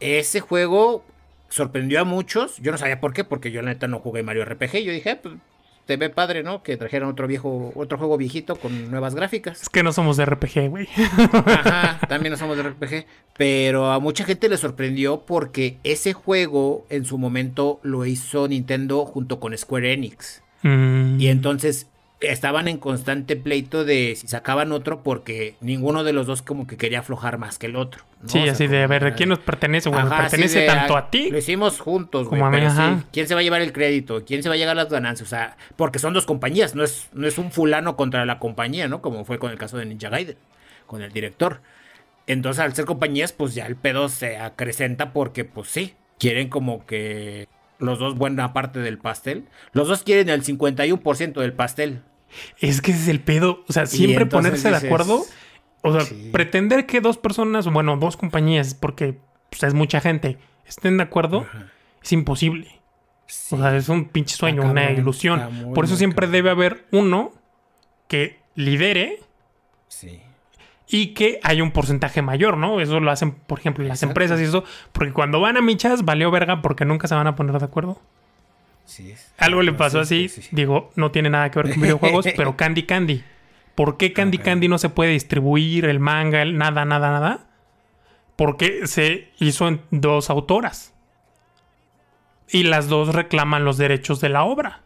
Ese juego sorprendió a muchos. Yo no sabía por qué, porque yo la neta no jugué Mario RPG. Yo dije, "Ah, pues te ve padre, ¿no? Que trajeran otro viejo, otro juego viejito con nuevas gráficas. Es que no somos de RPG, güey. Ajá, también no somos de RPG. Pero a mucha gente le sorprendió porque ese juego en su momento lo hizo Nintendo junto con Square Enix. Mm. Y entonces estaban en constante pleito de si sacaban otro porque ninguno de los dos como que quería aflojar más que el otro. ¿no? Sí, O sea, así de, a ver, ¿quién nos pertenece? Bueno, Ajá, pertenece de, tanto a ti. Lo hicimos juntos, güey. como a mí, pero sí. ¿Quién se va a llevar el crédito? ¿Quién se va a llevar las ganancias? O sea, porque son dos compañías, no es, no es un fulano contra la compañía, ¿no? Como fue con el caso de Ninja Gaiden, con el director. Entonces, al ser compañías, pues ya el pedo se acrecenta porque, pues sí, quieren como que los dos buena parte del pastel. Los dos quieren el 51% del pastel. Es que ese es el pedo. O sea, siempre ponerse de acuerdo. O sea, sí. pretender que dos personas, bueno, dos compañías, porque pues, es mucha gente, estén de acuerdo, es imposible. Sí. O sea, es un pinche sueño, una ilusión. Por eso siempre debe haber uno que lidere sí. Y que haya un porcentaje mayor, ¿no? Eso lo hacen, por ejemplo, las Exacto. empresas y eso. Porque cuando van a michas, valió verga porque nunca se van a poner de acuerdo. sí Algo le pasó sí, así, sí, sí. digo, no tiene nada que ver con videojuegos, pero Candy Candy. ¿Por qué Candy. Candy no se puede distribuir el manga, el nada, nada, nada? Porque se hizo en dos autoras. Y las dos reclaman los derechos de la obra.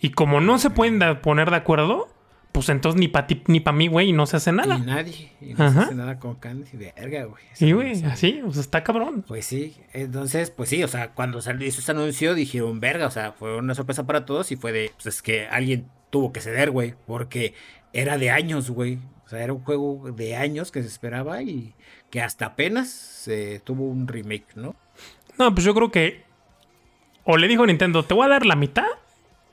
Y como no se pueden poner de acuerdo, pues entonces ni para ti ni para mí, güey, no se hace nada. Y nadie. Y no se Ajá. hace nada con Candy. Verga, güey. Sí, güey, así, o sea, está cabrón. Pues sí, entonces, pues sí, o sea, cuando salió ese anuncio dijeron, verga, o sea, fue una sorpresa para todos y fue de, pues es que alguien tuvo que ceder, güey, porque era de años, güey. O sea, era un juego de años que se esperaba y que hasta apenas se tuvo un remake, ¿no? No, pues yo creo que. O le dijo Nintendo, te voy a dar la mitad.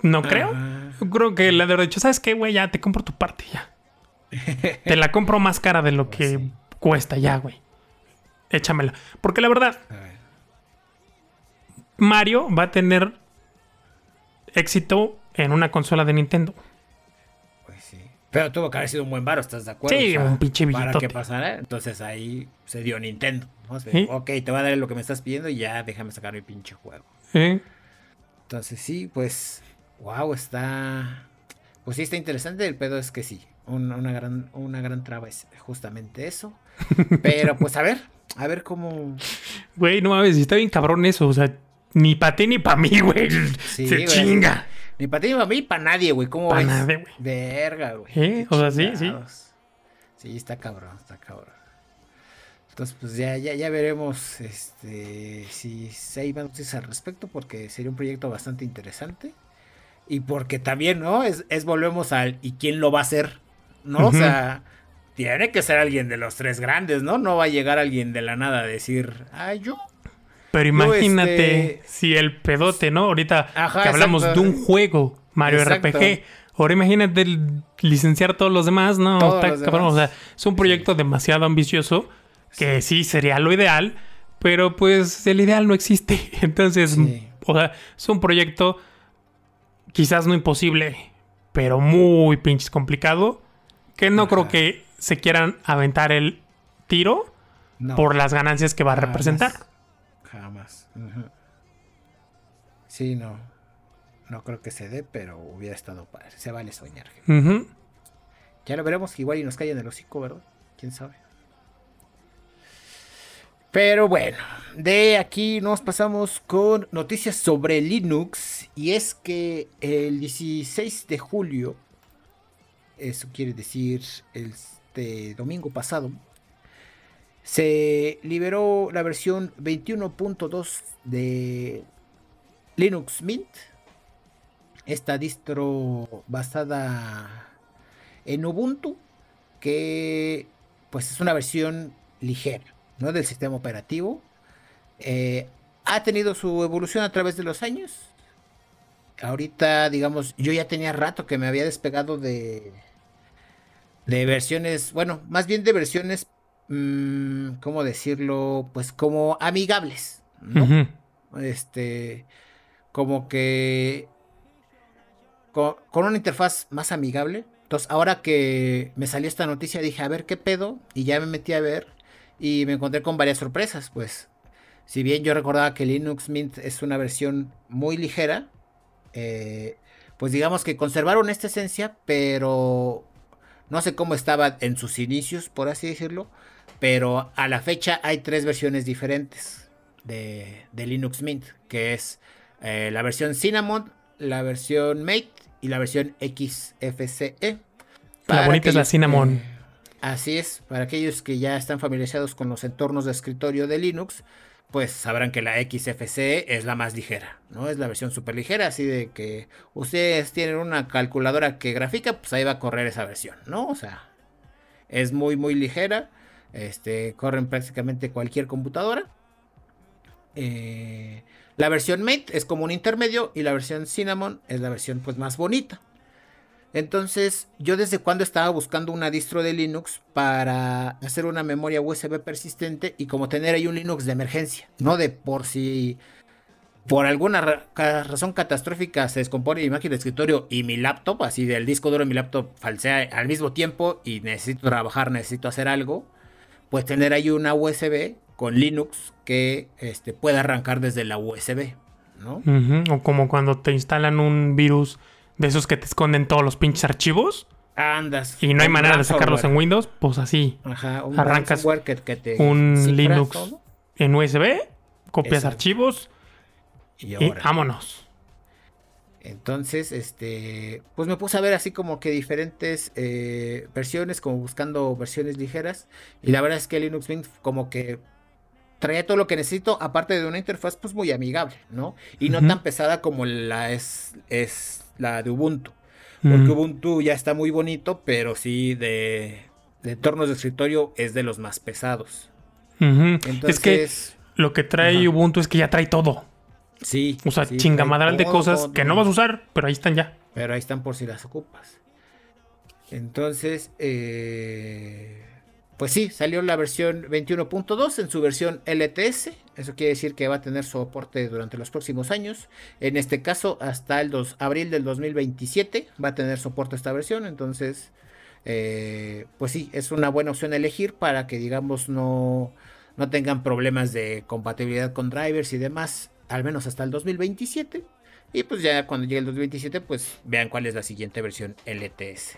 No creo. Yo creo que le haber dicho, ¿sabes qué, güey? Ya te compro tu parte, ya. te la compro más cara de lo que sí. cuesta, ya, güey. Échamela. Porque la verdad, ver, Mario va a tener éxito en una consola de Nintendo. pues sí. Pero tuvo que haber sido un buen varo, ¿estás de acuerdo? Sí, un pinche Para billetote. que pasara, entonces ahí se dio Nintendo. ¿no? Sí. Ok, te voy a dar lo que me estás pidiendo y ya déjame sacar mi pinche juego. Entonces sí, pues, wow, está, pues sí está interesante. El pedo es que sí, un- una gran, una gran traba es justamente eso. Pero pues a ver, a ver cómo. Güey, no mames, está bien cabrón eso. O sea, ni para ti ni para mí, güey. Sí, Se güey. chinga. Ni para ti ni para mí, para nadie, güey. ¿Cómo Pa' ves? nadie, güey. Verga, güey. ¿Eh? O sea, sí, sí. Sí, está cabrón, está cabrón. Entonces, pues ya, ya, ya veremos este si, si hay más noticias al respecto, porque sería un proyecto bastante interesante. Y porque también, ¿no? Es, es volvemos al ¿y quién lo va a hacer? ¿No? O sea, tiene que ser alguien de los tres grandes, ¿no? No va a llegar alguien de la nada a decir, ay, yo. Pero imagínate este si el pedote, ¿no? Ahorita que hablamos de un juego, Mario RPG. Ahora imagínate licenciar todos los demás, ¿no? O sea, es un proyecto demasiado ambicioso que sí. sería lo ideal, pero pues el ideal no existe. Entonces, o sea, es un proyecto quizás no imposible, pero muy pinches complicado, que no creo que se quieran aventar el tiro por las ganancias que va a representar. Jamás. Sí, no. No creo que se dé, pero hubiera estado padre. Se vale soñar. Ya lo veremos, igual y nos cae en el hocico, ¿verdad? ¿Quién sabe? Pero bueno, de aquí nos pasamos con noticias sobre Linux. Y es que el 16 de julio, eso quiere decir este domingo pasado, se liberó la versión 21.2 de Linux Mint. Esta distro basada en Ubuntu, que pues es una versión ligera ¿no? del sistema operativo. Eh, ha tenido su evolución a través de los años. Ahorita, digamos, yo ya tenía rato que me había despegado de, de versiones, bueno, más bien de versiones, mm, ¿cómo decirlo? Pues como amigables, ¿no? Este, como que con, con, una interfaz más amigable. Entonces, ahora que me salió esta noticia, dije, a ver qué pedo, y ya me metí a ver y me encontré con varias sorpresas, pues. Si bien yo recordaba que Linux Mint es una versión muy ligera, eh, pues digamos que conservaron esta esencia, pero no sé cómo estaba en sus inicios, por así decirlo, pero a la fecha hay tres versiones diferentes de, Linux Mint, que es eh, la versión Cinnamon, la versión Mate y la versión XFCE. La bonita es la Cinnamon. Así es, para aquellos que ya están familiarizados con los entornos de escritorio de Linux, pues sabrán que la XFCE es la más ligera, ¿no? Es la versión súper ligera, así de que ustedes tienen una calculadora que grafica, pues ahí va a correr esa versión, ¿no? O sea, es muy, muy ligera, este, corren prácticamente cualquier computadora. Eh, la versión Mate es como un intermedio y la versión Cinnamon es la versión pues más bonita. Entonces, yo desde cuando estaba buscando una distro de Linux para hacer una memoria USB persistente y como tener ahí un Linux de emergencia, no de por si por alguna razón catastrófica se descompone mi máquina de escritorio y mi laptop, así del disco duro de mi laptop falsea al mismo tiempo y necesito trabajar, necesito hacer algo, pues tener ahí una USB con Linux que este, pueda arrancar desde la USB, ¿no? O como cuando te instalan un virus de esos que te esconden todos los pinches archivos. Andas. Y no hay manera de sacarlos en Windows, pues así. Ajá, un arrancas que, te un Linux en USB, copias archivos y, vámonos. Entonces, este, pues me puse a ver así como que diferentes eh, versiones, como buscando versiones ligeras. Y la verdad es que Linux Mint como que traía todo lo que necesito, aparte de una interfaz pues muy amigable, ¿no? Y no tan pesada como la es, es la de Ubuntu. Porque Ubuntu ya está muy bonito, pero sí de, de entornos de escritorio es de los más pesados. Entonces, es que lo que trae Ubuntu es que ya trae todo. Sí. O sea, chingamadral de cosas que no vas a usar, pero ahí están ya. Pero ahí están por si las ocupas. Entonces, eh, pues sí, salió la versión 21.2 en su versión LTS. Eso quiere decir que va a tener soporte durante los próximos años. En este caso, hasta el 2, abril del 2027 va a tener soporte esta versión. Entonces, eh, pues sí, es una buena opción elegir para que, digamos, no, no tengan problemas de compatibilidad con drivers y demás, al menos hasta el 2027. Y pues ya cuando llegue el 2027, pues vean cuál es la siguiente versión LTS.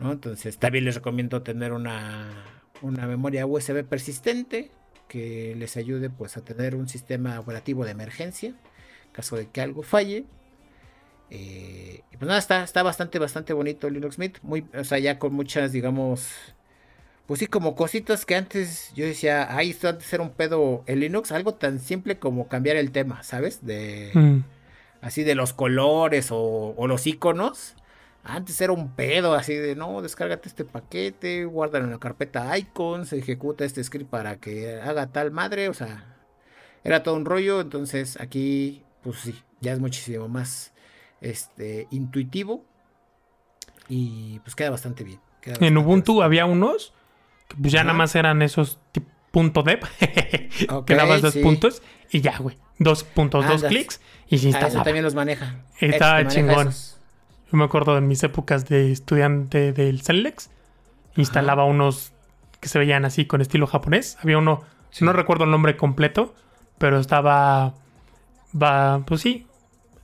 Entonces también les recomiendo tener una, memoria USB persistente que les ayude pues a tener un sistema operativo de emergencia en caso de que algo falle. Eh, y pues nada, está, está bastante, bastante bonito Linux Mint. Muy, o sea, ya con muchas, digamos, pues sí, como cositas que antes yo decía, ay, esto antes era un pedo el Linux, algo tan simple como cambiar el tema, ¿sabes? De mm. así de los colores o, o los iconos Antes era un pedo así de, no, descárgate este paquete, guárdalo en la carpeta icons, ejecuta este script para que haga tal madre, o sea, era todo un rollo, entonces aquí, pues sí, ya es muchísimo más este, intuitivo y pues queda bastante bien. en Ubuntu había unos que pues ya nada más eran esos punto .deb, que dabas dos puntos y ya, güey, dos puntos, dos clics y se instalaba. Ah, también los maneja. Estaba chingón. Yo me acuerdo de mis épocas de estudiante del Celex. Instalaba unos que se veían así con estilo japonés. Había uno, no recuerdo el nombre completo, pero estaba, va, pues sí,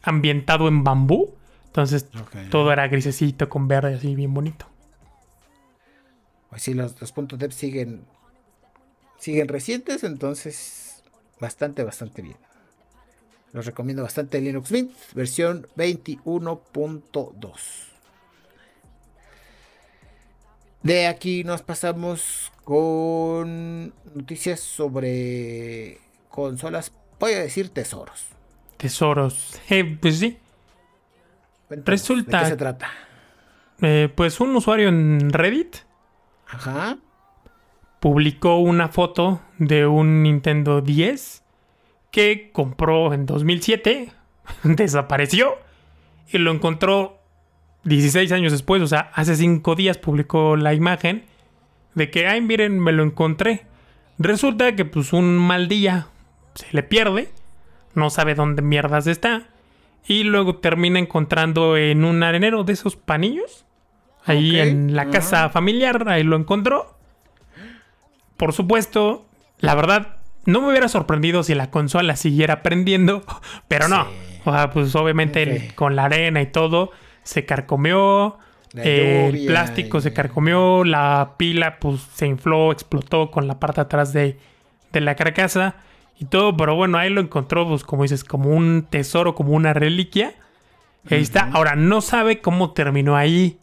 ambientado en bambú. Entonces todo era grisecito con verde, así bien bonito. Pues sí, los, los puntos dev siguen, siguen recientes, entonces bastante, bastante bien. Los recomiendo bastante Linux Mint, versión 21.2. De aquí nos pasamos con noticias sobre consolas, voy a decir tesoros. Tesoros, eh, pues sí. Resulta. ¿De qué se trata? Eh, pues un usuario en Reddit. Ajá. Publicó una foto de un Nintendo 10 que compró en 2007, desapareció y lo encontró 16 años después, o sea, hace 5 días publicó la imagen de que, ay, miren, me lo encontré. Resulta que pues un mal día se le pierde, no sabe dónde mierdas está y luego termina encontrando en un arenero de esos panillos, ahí en la casa familiar, ahí lo encontró. Por supuesto, la verdad, no me hubiera sorprendido si la consola siguiera prendiendo, pero no. O sea, pues obviamente con la arena y todo se carcomió, el plástico se carcomió, la pila pues se infló, explotó con la parte atrás de, de la carcasa y todo, pero bueno, ahí lo encontró, pues como dices, como un tesoro, como una reliquia. Ahí está. Ahora, no sabe cómo terminó ahí.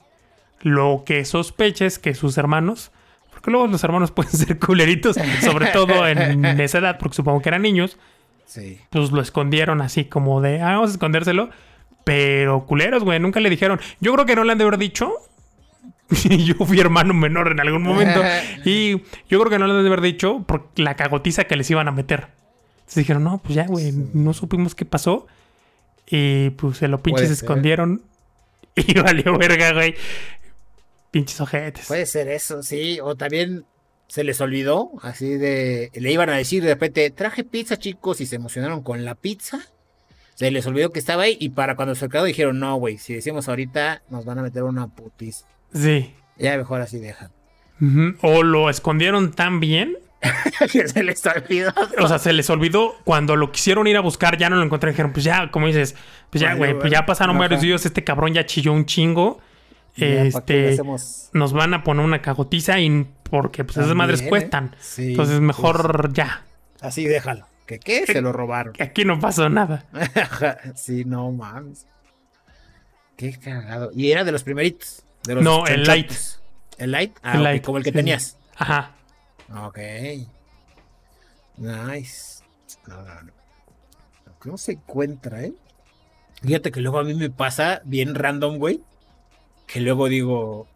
Lo que sospecha es que sus hermanos porque luego los hermanos pueden ser culeritos, sobre todo en esa edad, porque supongo que eran niños. Sí. Pues lo escondieron así como de, ah, vamos a escondérselo. Pero culeros, güey, nunca le dijeron. Yo creo que no le han de haber dicho. yo fui hermano menor en algún momento. y yo creo que no le han de haber dicho por la cagotiza que les iban a meter. Entonces dijeron, no, pues ya, güey, no supimos qué pasó. Y pues se lo pinches escondieron. Y valió verga, güey. Pinches ojetes. Puede ser eso, sí. O también se les olvidó, así de. Le iban a decir de repente, traje pizza, chicos, y se emocionaron con la pizza. Se les olvidó que estaba ahí. Y para cuando se quedó dijeron, no, güey, si decimos ahorita, nos van a meter una putis. Sí. Ya mejor así dejan. O lo escondieron tan bien. que se les olvidó. O sea, se les olvidó cuando lo quisieron ir a buscar, ya no lo encontraron. Dijeron, pues ya, como dices, pues ya, güey, pues ya pasaron varios días, este cabrón ya chilló un chingo este, nos van a poner una cagotiza y porque pues esas madres ¿eh? cuestan. Entonces mejor pues, ya. Así déjalo. ¿Que qué? Se lo robaron. Que aquí no pasó nada. sí, no mames. Qué cagado. Y era de los primeritos. De los no, el light. ¿El light? Ah, el light. como el que tenías. Ajá. Ok. Nice. No, no, no. No se encuentra, ¿eh? Fíjate que luego a mí me pasa bien random, güey que luego digo,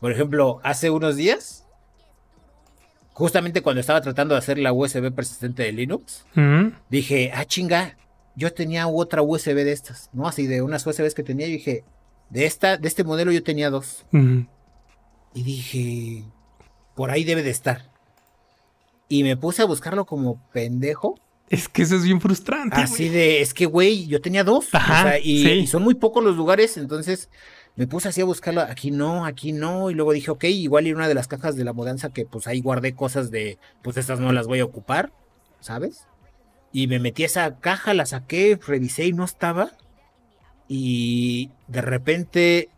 por ejemplo, hace unos días, justamente cuando estaba tratando de hacer la USB persistente de Linux, dije, ah, chinga, yo tenía otra USB de estas, ¿no? Así de unas USBs que tenía, y dije, de esta, de este modelo yo tenía dos. Y dije, por ahí debe de estar. Y me puse a buscarlo como pendejo. Es que eso es bien frustrante. Así de, es que, güey, yo tenía dos. y, son muy pocos los lugares, entonces me puse así a buscarlo, aquí no, aquí no, y luego dije, ok, igual y una de las cajas de la mudanza que pues ahí guardé cosas de, pues estas no las voy a ocupar, ¿sabes? Y me metí a esa caja, la saqué, revisé y no estaba. Y de repente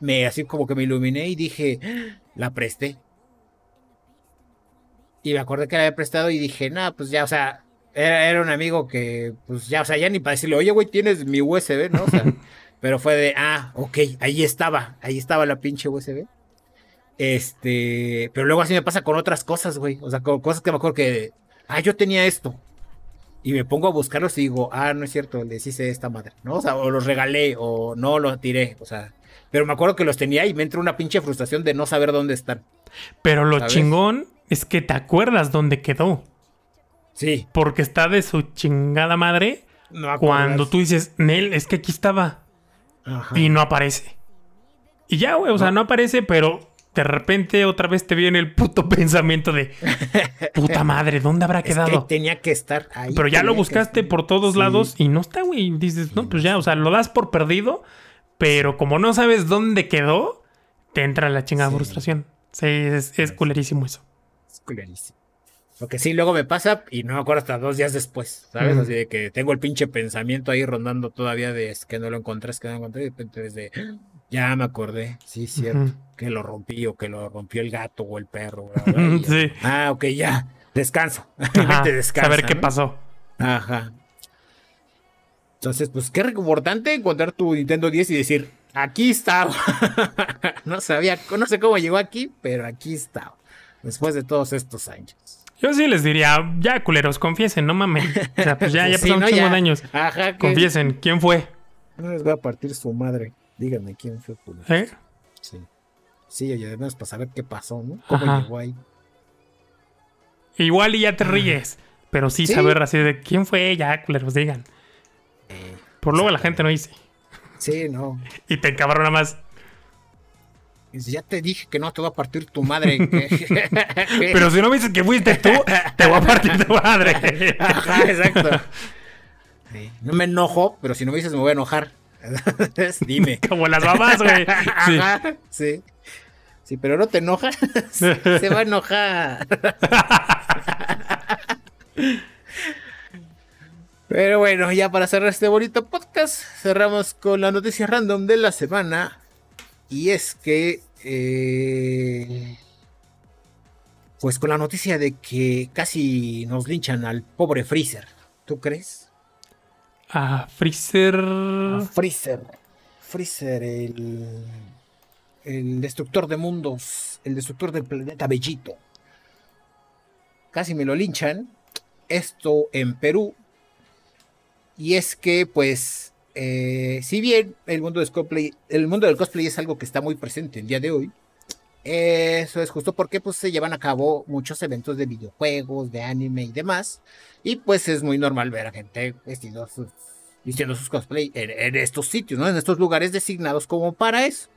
me así como que me iluminé y dije, la presté. Y me acordé que la había prestado y dije, no, pues ya, o sea, era, era, un amigo que, pues ya, o sea, ya ni para decirle, oye, güey, tienes mi USB, ¿no? O sea, Pero fue de, ah, ok, ahí estaba, ahí estaba la pinche USB. Este, pero luego así me pasa con otras cosas, güey. O sea, con cosas que me acuerdo que, ah, yo tenía esto. y me pongo a buscarlos y digo, ah, no es cierto, les hice esta madre, ¿no? O sea, o los regalé o no los tiré, o sea, pero me acuerdo que los tenía y me entró una pinche frustración de no saber dónde están. Pero lo chingón es que te acuerdas dónde quedó. Sí. Porque está de su chingada madre cuando tú dices, Nel, es que aquí estaba. Y no aparece. Y ya, güey, o sea, no aparece, pero de repente otra vez te viene el puto pensamiento de puta madre, ¿dónde habrá quedado? tenía que estar ahí. Pero ya lo buscaste por todos lados y no está, güey. Dices, no, pues ya, o sea, lo das por perdido, pero como no sabes dónde quedó, te entra la chingada frustración. Sí, es, es culerísimo eso. Es culerísimo. Porque sí, luego me pasa y no me acuerdo hasta dos días después, ¿sabes? Así de que tengo el pinche pensamiento ahí rondando todavía de es que no lo encontré, es que no lo encontré. Y de repente desde, ya me acordé, sí, cierto, que lo rompí o que lo rompió el gato o el perro. sí. Ah, ok, ya, descanso. A ver qué pasó. Ajá. Entonces, pues qué importante encontrar tu Nintendo 10 y decir, aquí estaba. no sabía, no sé cómo llegó aquí, pero aquí estaba. Después de todos estos años. Yo sí les diría, ya culeros, confiesen, no mames. O sea, pues ya, ya pasaron un chingo de años. Ajá, Confiesen, ¿quién fue? No les voy a partir su madre. Díganme quién fue, culeros. ¿Eh? Sí. Sí, oye, además para saber qué pasó, ¿no? ¿Cómo llegó ahí? Igual y ya te ríes. Pero sí, saber así de quién fue, ya, culeros, digan. Eh, Por luego la gente no dice. Sí, no. y te encabrona más ya te dije que no te voy a partir tu madre. Pero si no me dices que fuiste tú, te voy a partir tu madre. Ajá, exacto. No me enojo, pero si no me dices me voy a enojar. dime. Como las mamás, güey. Sí. Ajá, sí. Sí, pero no te enojas. Se va a enojar. Pero bueno, ya para cerrar este bonito podcast, cerramos con la noticia random de la semana. Y es que, eh, pues con la noticia de que casi nos linchan al pobre Freezer, ¿tú crees? A Freezer. Freezer. Freezer, el, el destructor de mundos, el destructor del planeta Bellito. Casi me lo linchan. Esto en Perú. Y es que, pues, eh, si bien el mundo, del cosplay, el mundo del cosplay es algo que está muy presente el día de hoy, eso es justo porque pues, se llevan a cabo muchos eventos de videojuegos, de anime y demás. Y pues es muy normal ver a gente vestido sus, vistiendo sus cosplay en, estos sitios, ¿no? En estos lugares designados como para eso.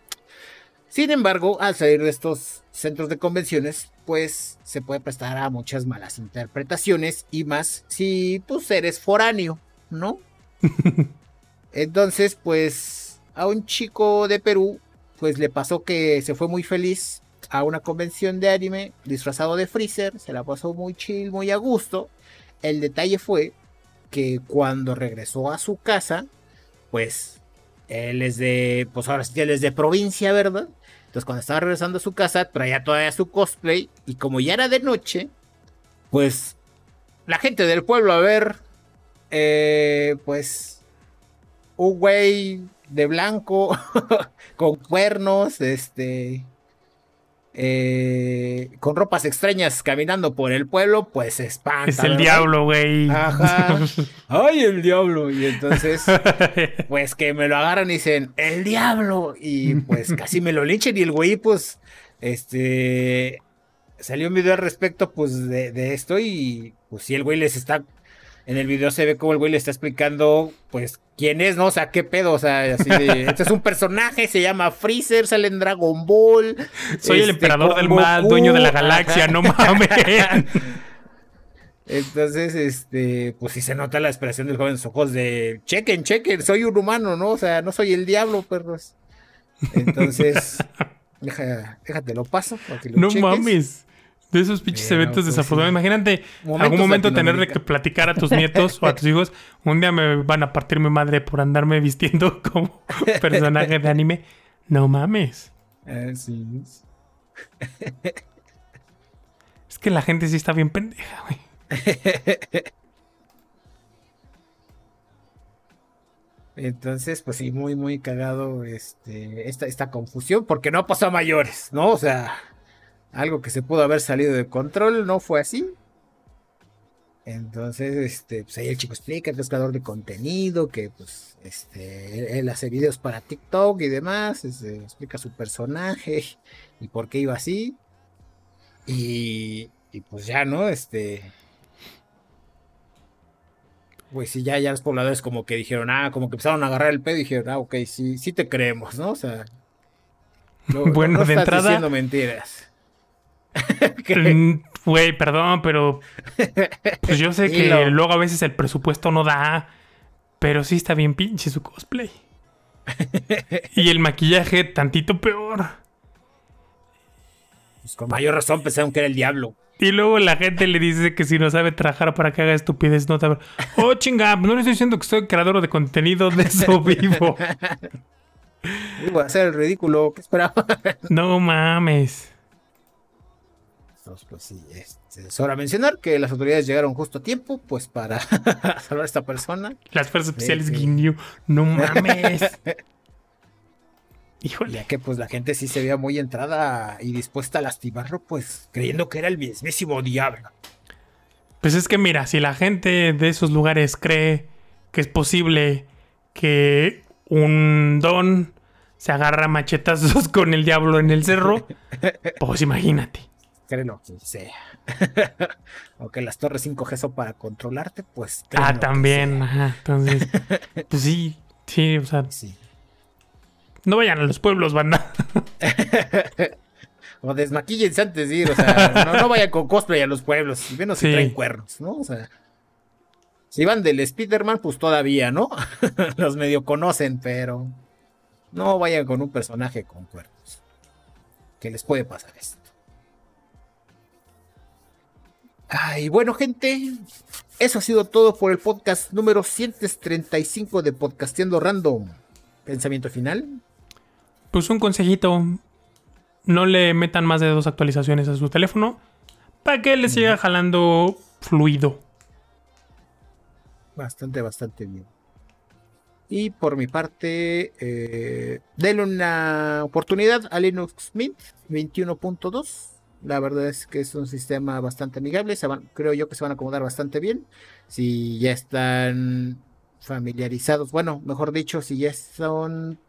Sin embargo, al salir de estos centros de convenciones, pues se puede prestar a muchas malas interpretaciones y más si pues eres foráneo, ¿no? Entonces, pues a un chico de Perú, pues le pasó que se fue muy feliz a una convención de anime disfrazado de Freezer, se la pasó muy chill, muy a gusto. El detalle fue que cuando regresó a su casa, pues él es de, pues ahora sí, él es de provincia, ¿verdad? Entonces cuando estaba regresando a su casa, traía todavía su cosplay y como ya era de noche, pues la gente del pueblo a ver, eh, pues un güey de blanco con cuernos, este, eh, con ropas extrañas caminando por el pueblo, pues espanta. Es el diablo, güey. Ajá. Ay, el diablo. Y entonces, pues que me lo agarran y dicen, el diablo. Y pues casi me lo linchen. Y el güey, pues, este, salió un video al respecto, pues, de, de esto. Y pues si el güey les está en el video se ve como el güey le está explicando, pues, quién es, ¿no? O sea, qué pedo, o sea, así de, este es un personaje, se llama Freezer, sale en Dragon Ball. Soy el este, emperador del mal, dueño de la galaxia, no mames. Entonces, este, pues sí se nota la expresión del joven en sus ojos de, chequen, chequen, soy un humano, ¿no? O sea, no soy el diablo, perros. Entonces, déjate lo paso. no mames de esos pinches eventos pues desafortunados. Imagínate algún momento tenerle que platicar a tus nietos o a tus hijos. Un día me van a partir mi madre por andarme vistiendo como personaje de anime. No mames. Así es que la gente sí está bien pendeja, güey. Entonces, pues sí, muy, muy cagado este, esta, esta confusión, porque no pasó a mayores, ¿no? O sea, algo que se pudo haber salido de control, no fue así. Entonces, este, pues ahí el chico explica que es creador de contenido, que pues, este, él, hace videos para TikTok y demás, este, explica su personaje y por qué iba así. Y, y pues ya, ¿no? Este, pues sí, ya, ya los pobladores como que dijeron, ah, como que empezaron a agarrar el pedo y dijeron, ah, ok, sí, sí te creemos, ¿no? O sea, bueno, de entrada. diciendo mentiras. Mm, güey, perdón, pero. Pues yo sé que luego a veces el presupuesto no da. Pero sí está bien pinche su cosplay. y el maquillaje, tantito peor. Pues con mayor razón pensaron que era el diablo. Y luego la gente le dice que si no sabe trabajar para que haga estupidez, no sabe. Oh, chinga, no le estoy diciendo que soy creador de contenido, de eso vivo. Iba a hacer el ridículo, ¿qué esperaba? no mames. Entonces, pues sí, este, sobra mencionar que las autoridades llegaron justo a tiempo, pues para salvar a esta persona. Las fuerzas especiales Guineo, no mames. Híjole. Ya que pues la gente sí se veía muy entrada y dispuesta a lastimarlo, pues creyendo que era el mismísimo diablo. Pues es que mira, si la gente de esos lugares cree que es posible que un don se agarra machetazos con el diablo en el cerro, pues imagínate. Créelo, sea. o que las torres 5G son para controlarte, pues. Ah, también, ajá. Entonces, pues sí, sí, o sea. Sí. No vayan a los pueblos, banda. o desmaquillense antes de ir, o sea, no, vayan con cosplay a los pueblos, menos si traen cuernos, ¿no? O sea, si van del Spider-Man, pues todavía, ¿no? los medio conocen, pero no vayan con un personaje con cuernos. Que les puede pasar esto. Ay, bueno, gente, eso ha sido todo por el podcast número 135 de Podcasteando Random. ¿Pensamiento final? Pues un consejito. No le metan más de dos actualizaciones a su teléfono para que le siga jalando fluido. Bastante, bastante bien. Y por mi parte, eh, denle una oportunidad a Linux Mint 21.2. La verdad es que es un sistema bastante amigable. creo yo que se van a acomodar bastante bien. Si ya están familiarizados, bueno, mejor dicho, si ya son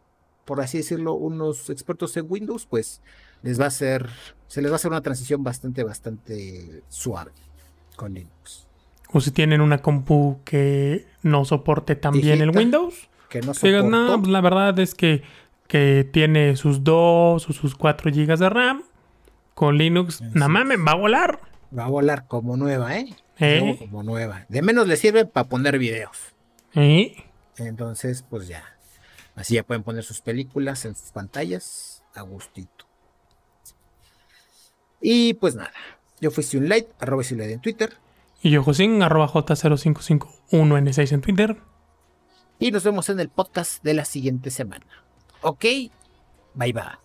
por así decirlo, unos expertos en Windows, pues les va a ser, se les va a hacer una transición bastante, bastante suave con Linux. O si tienen una compu que no soporte también el Windows. Que no soporte. No, pues la verdad es que, que tiene sus 2 o sus 4 GB de RAM. Con Linux, nada más va a volar. Va a volar como nueva, ¿eh? ¿Eh? Como nueva. De menos le sirve para poner videos. ¿Eh? Entonces, pues ya. Así ya pueden poner sus películas en sus pantallas a gustito. Y pues nada, yo fui Light, arroba Light en Twitter. Y yo Josín, arroba J0551N6 en Twitter. Y nos vemos en el podcast de la siguiente semana. Ok, bye bye.